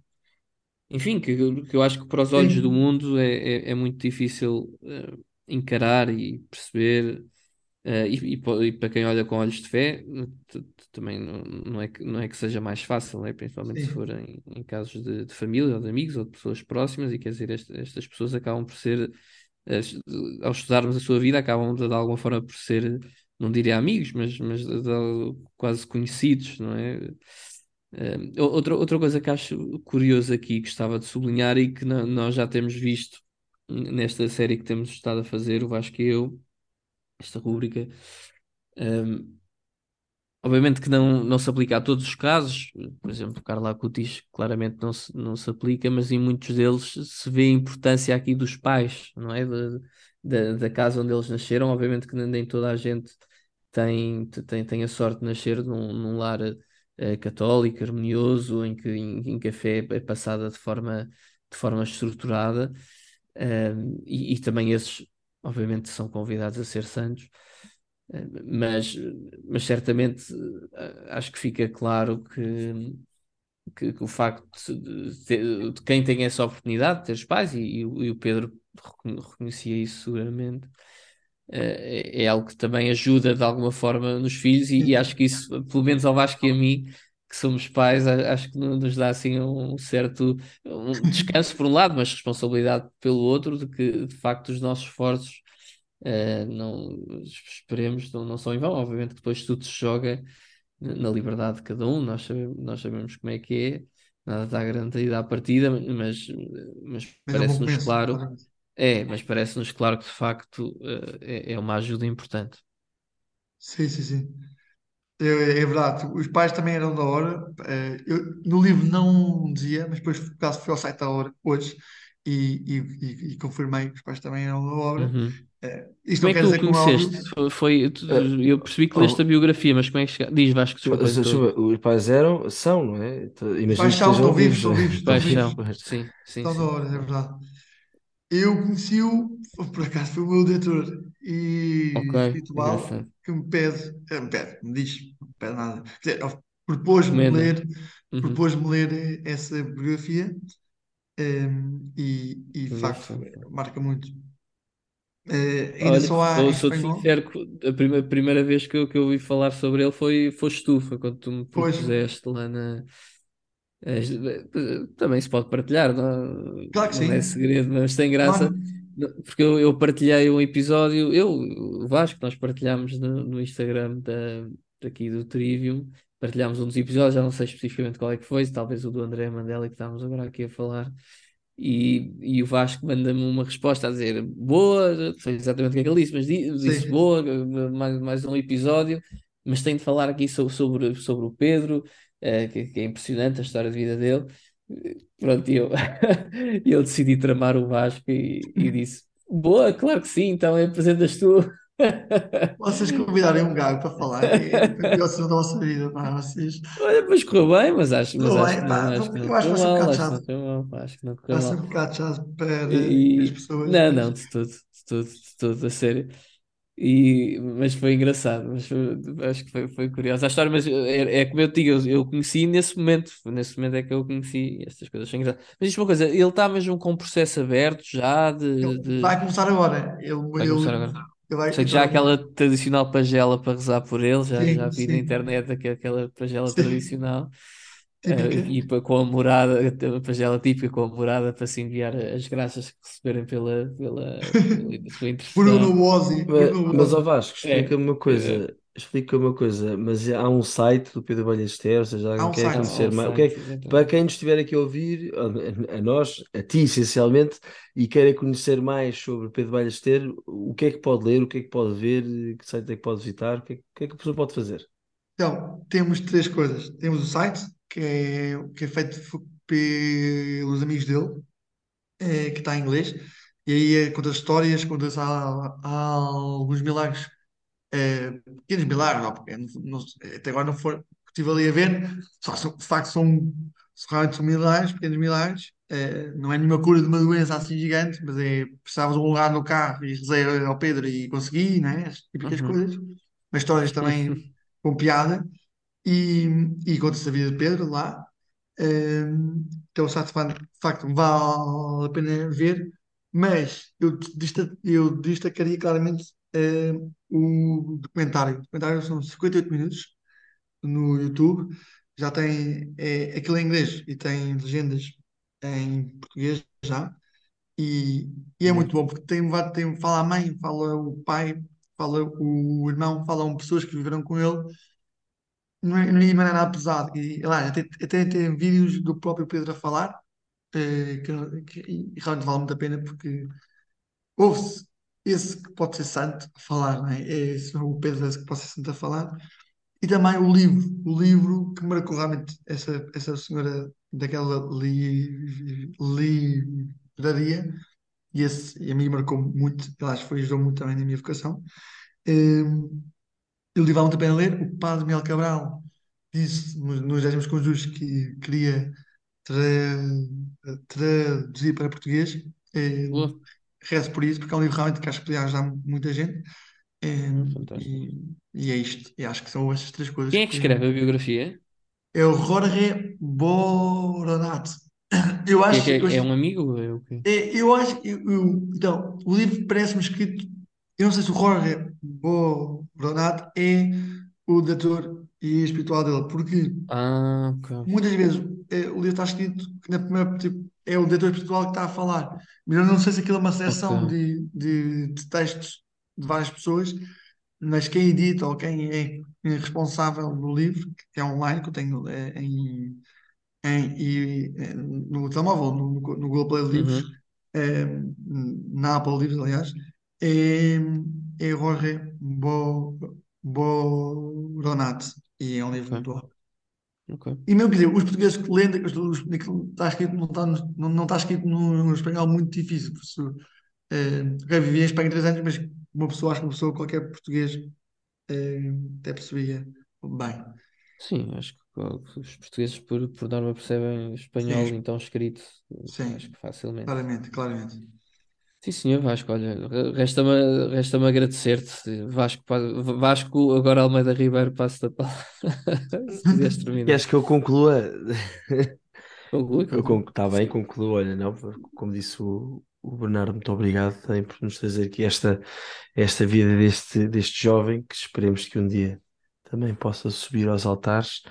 Speaker 3: Enfim, que, que eu acho que para os olhos do
Speaker 2: Sim,
Speaker 3: mundo é, é, é muito difícil eh, encarar e perceber. Eh, e, e, e para quem olha com olhos de fé, t- também não, não é que, não é que seja mais fácil, né? Principalmente se
Speaker 2: sim,
Speaker 3: for em, em casos de, de família ou de amigos ou de pessoas próximas, e quer dizer, esta- estas pessoas acabam por ser as- ao estudarmos a sua vida, acabam de, de alguma forma por ser, não diria amigos, mas, mas de- quase conhecidos, não é? Eh, outra, outra coisa que acho curioso aqui, que gostava de sublinhar e que no- nós já temos visto nesta série que temos estado a fazer, o Vasco e eu, esta rúbrica, eh, Obviamente que não, não se aplica a todos os casos, por exemplo, Carla Acutis claramente não se, não se aplica, mas em muitos deles se vê a importância aqui dos pais, não é? Da, da, da casa onde eles nasceram. Obviamente que nem toda a gente tem, tem, tem a sorte de nascer num, num lar eh, católico, harmonioso, em que, em, em que a fé é passada de forma, de forma estruturada, eh, e, e também esses, obviamente, são convidados a ser santos. Eh, Mas, mas certamente eh, acho que fica claro que, que, que o facto de, ter- de quem tem essa oportunidade de ter os pais, e, e o Pedro recon- reconhecia isso seguramente, eh, é, é algo que também ajuda de alguma forma nos filhos, e, e acho que isso, pelo menos ao Vasco e a mim, que somos pais, acho que no- nos dá assim um certo um descanso por um lado, mas responsabilidade pelo outro, de que de facto os nossos esforços Uh, não, esperemos, não, não são em vão. Obviamente que depois tudo se joga na liberdade de cada um, nós sabemos, nós sabemos como é que é, nada está garantido à partida, mas, mas parece-nos claro,
Speaker 2: claramente.
Speaker 3: é, mas parece-nos claro que de facto uh, é, é uma ajuda importante.
Speaker 2: Sim, sim, sim. É, é verdade, os pais também eram da hora. Eh, eu, no livro não dizia, mas depois, por acaso, fui ao site da hora hoje e, e, e- e confirmei que os pais também eram da hora.
Speaker 3: Uhum.
Speaker 2: Eh, isto
Speaker 3: Como
Speaker 2: não
Speaker 3: é que
Speaker 2: quer
Speaker 3: tu o
Speaker 2: dizer que é óbvio.
Speaker 3: conheceste? Foi, foi- tu-
Speaker 1: Eh,
Speaker 3: eu percebi que leste a
Speaker 1: oh,
Speaker 3: biografia, mas como é que chegaste? Diz Vasco, desculpa.
Speaker 1: Chuva, os pais eram, são, não é? Então,
Speaker 2: Os
Speaker 1: Imagino
Speaker 2: pais
Speaker 1: que
Speaker 2: são, estão vivos, estão
Speaker 1: é?
Speaker 2: vivos, estão
Speaker 3: Pais
Speaker 2: vivos.
Speaker 3: são, sim, sim,
Speaker 2: Estão da
Speaker 3: sim.
Speaker 2: hora, é verdade. Eu conheci-o, por acaso foi o meu diretor e
Speaker 3: Ok,
Speaker 2: espiritual
Speaker 3: engraçado.
Speaker 2: que me pede, eh, me pede, me diz, não me pede nada. Quer dizer, ele propôs-me
Speaker 3: Recomenda.
Speaker 2: ler,
Speaker 3: Uhum.
Speaker 2: propôs-me ler eh, essa biografia eh, e, e de facto
Speaker 3: Engraçado.
Speaker 2: marca muito. Eh, ainda
Speaker 3: Olha,
Speaker 2: só há em
Speaker 3: sou, sou-te
Speaker 2: espanhol.
Speaker 3: sincero, que a primeira, primeira vez que eu, que eu ouvi falar sobre ele foi, foste tu, foi quando tu me
Speaker 2: Pois,
Speaker 3: propuseste lá na. Também se pode partilhar, não,
Speaker 2: claro que
Speaker 3: não é
Speaker 2: sim,
Speaker 3: segredo, mas tem graça,
Speaker 2: claro.
Speaker 3: Porque eu, eu partilhei um episódio, eu, o Vasco, nós partilhámos no, no Instagram da, daqui do Trivium, partilhámos um dos episódios, já não sei especificamente qual é que foi, talvez o do André Mandela que estávamos agora aqui a falar. E, e o Vasco manda-me uma resposta a dizer boa, não sei exatamente o que é que ele disse, mas disse
Speaker 2: Sim.
Speaker 3: boa, mais, mais um episódio, mas tenho de falar aqui sobre, sobre, sobre o Pedro, eh, que, que é impressionante a história de vida dele. Pronto, e eu, eu decidi tramar o Vasco e, e disse: Boa, claro que sim, então apresentas tu.
Speaker 2: Vocês convidarem um gago para falar, é a pior cena da vossa vida, pá, vocês.
Speaker 3: Olha, mas correu bem, mas acho, mas acho
Speaker 2: bem,
Speaker 3: que
Speaker 2: pá,
Speaker 3: não, acho que não
Speaker 2: eu acho que
Speaker 3: correu
Speaker 2: vai ser um
Speaker 3: mal,
Speaker 2: bocado
Speaker 3: acho que não
Speaker 2: chato.
Speaker 3: correu mal, acho que não correu
Speaker 2: Vai ser
Speaker 3: mal.
Speaker 2: um bocado chato para as
Speaker 3: E,
Speaker 2: pessoas,
Speaker 3: não, não, de tudo, de tudo, de tudo, a sério. E, mas foi engraçado, mas foi- acho que foi, foi curioso a história, mas é, é como eu te digo, eu, eu conheci nesse momento, nesse momento é que eu conheci estas coisas são engraçadas. Mas diz uma coisa, ele está mesmo com o processo aberto já de,
Speaker 2: ele
Speaker 3: de...
Speaker 2: vai começar agora. Ele,
Speaker 3: Vai começar agora.
Speaker 2: ele, ele vai,
Speaker 3: Sei que já aquela tradicional pagela para rezar por ele, já, já
Speaker 2: sim,
Speaker 3: vi na
Speaker 2: sim,
Speaker 3: internet aquela, aquela pagela
Speaker 2: sim,
Speaker 3: tradicional.
Speaker 2: Típica.
Speaker 3: e pa- com a morada, a pagela típica com a morada para se enviar as graças que receberem pela, pela, pela sua intercessão.
Speaker 2: Bruno Ozzi,
Speaker 1: Mas, mas ó. Vasco,
Speaker 3: É,
Speaker 1: explica-me uma
Speaker 3: é,
Speaker 1: coisa, explica-me uma coisa, mas há um site do Pedro Ballester, ou seja,
Speaker 2: Há
Speaker 1: alguém
Speaker 2: um
Speaker 1: quer
Speaker 2: site.
Speaker 1: conhecer
Speaker 3: um
Speaker 1: mais, o que é
Speaker 3: site,
Speaker 1: que- para quem nos estiver aqui a ouvir, a, a nós, a ti essencialmente, e queira conhecer mais sobre Pedro Ballester, o que é que pode ler, o que é que pode ver, que site é que pode visitar, o que é, que- o que é que a pessoa pode fazer?
Speaker 2: Então, temos três coisas. Temos o site, que é, que é feito pelos amigos dele, eh, que está em inglês, e aí eh, conta histórias, conta há, há alguns milagres, eh, pequenos milagres, não, porque não- até agora não foi, estive ali a ver, só de facto são, realmente são milagres, pequenos milagres, eh, não é nenhuma cura de uma doença assim gigante, mas é, precisavas de um lugar no carro e rezei ao Pedro e consegui, né? As típicas
Speaker 3: Uhum.
Speaker 2: coisas, mas histórias também com piada e, e conta-se a vida de Pedro lá. Um, então, o site de facto vale a pena ver, mas eu, eu destacaria claramente eh, o documentário. O documentário são 58 minutos no YouTube, já tem é, aquilo em inglês e tem legendas em português já, e, e é muito bom porque tem, tem, fala a mãe, fala o pai, fala o irmão, falam pessoas que viveram com ele não é, não é nada pesado. E, lá, até, até tem vídeos do próprio Pedro a falar, eh, que, que- e realmente vale muito a pena porque ouve-se esse que pode ser santo a falar, não é? É esse, o Pedro esse que pode ser santo a falar. E também o livro, o livro que marcou realmente essa, essa senhora daquela li, livraria, e, esse, e a mim marcou muito, aliás, foi, ajudou muito também na minha vocação. Eh, o livro muito a ler. O padre Miguel Cabral disse nos, nos décimos conjuros que queria tra- traduzir para português. Eh,
Speaker 3: Boa.
Speaker 2: rezo por isso, porque é um livro realmente que acho que podia ajudar muita gente. Eh,
Speaker 3: fantástico.
Speaker 2: e, e é isto. E acho que são estas três coisas
Speaker 3: Quem é que escreve a biografia?
Speaker 2: É o Jorge Boronat. Eu
Speaker 3: Que é,
Speaker 2: acho,
Speaker 3: que
Speaker 2: eu
Speaker 3: é, é
Speaker 2: acho
Speaker 3: um amigo? É o quê?
Speaker 2: é, eu acho, eu- eu- então, o livro parece-me escrito. Eu não sei se o Jorge Boronat é o diretor e espiritual dele, porque
Speaker 3: Ah, ok.
Speaker 2: muitas vezes é, o livro está escrito que na primeira, tipo, é o diretor espiritual que está a falar, mas eu não sei se aquilo é uma seleção
Speaker 3: Ok.
Speaker 2: de, de, de textos de várias pessoas, mas quem edita ou quem é responsável do livro, que é online, que eu tenho é, em, em, e, é, no telemóvel, no, no, no Google Play Livros,
Speaker 3: Uhum.
Speaker 2: é, na Apple Livros, aliás, é, é Jorge Bo, Boronat, e é um livro
Speaker 3: Ok.
Speaker 2: muito bom.
Speaker 3: Ok.
Speaker 2: E mesmo, quer dizer, os portugueses que leem, os, está escrito, não está, não, não está escrito no espanhol muito difícil. Por isso, eh, eu vivi em Espanha três anos, mas uma pessoa, acho que uma pessoa, qualquer português, eh, até percebia bem.
Speaker 3: Sim, acho que uh, os portugueses, por, por norma, percebem espanhol,
Speaker 2: Sim,
Speaker 3: então escrito,
Speaker 2: sim,
Speaker 3: acho que facilmente.
Speaker 2: claramente, claramente.
Speaker 3: Sim, senhor Vasco, olha, re- resta-me resta-me agradecer-te. Vasco, Vasco, agora Almeida Ribeiro, passo da palavra. Se quiseres terminar.
Speaker 1: Queres que eu conclua?
Speaker 3: Conclui,
Speaker 1: Eu
Speaker 3: conclui.
Speaker 1: está bem, concluo. Olha, não, como disse o, o Bernardo, muito obrigado também por nos trazer aqui esta, esta vida deste, deste jovem que esperemos que um dia também possa subir aos altares.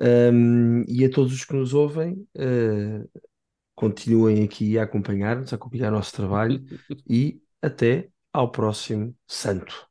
Speaker 1: Um, e a todos os que nos ouvem, uh, continuem aqui a acompanhar-nos, a acompanhar o nosso trabalho e até ao próximo santo.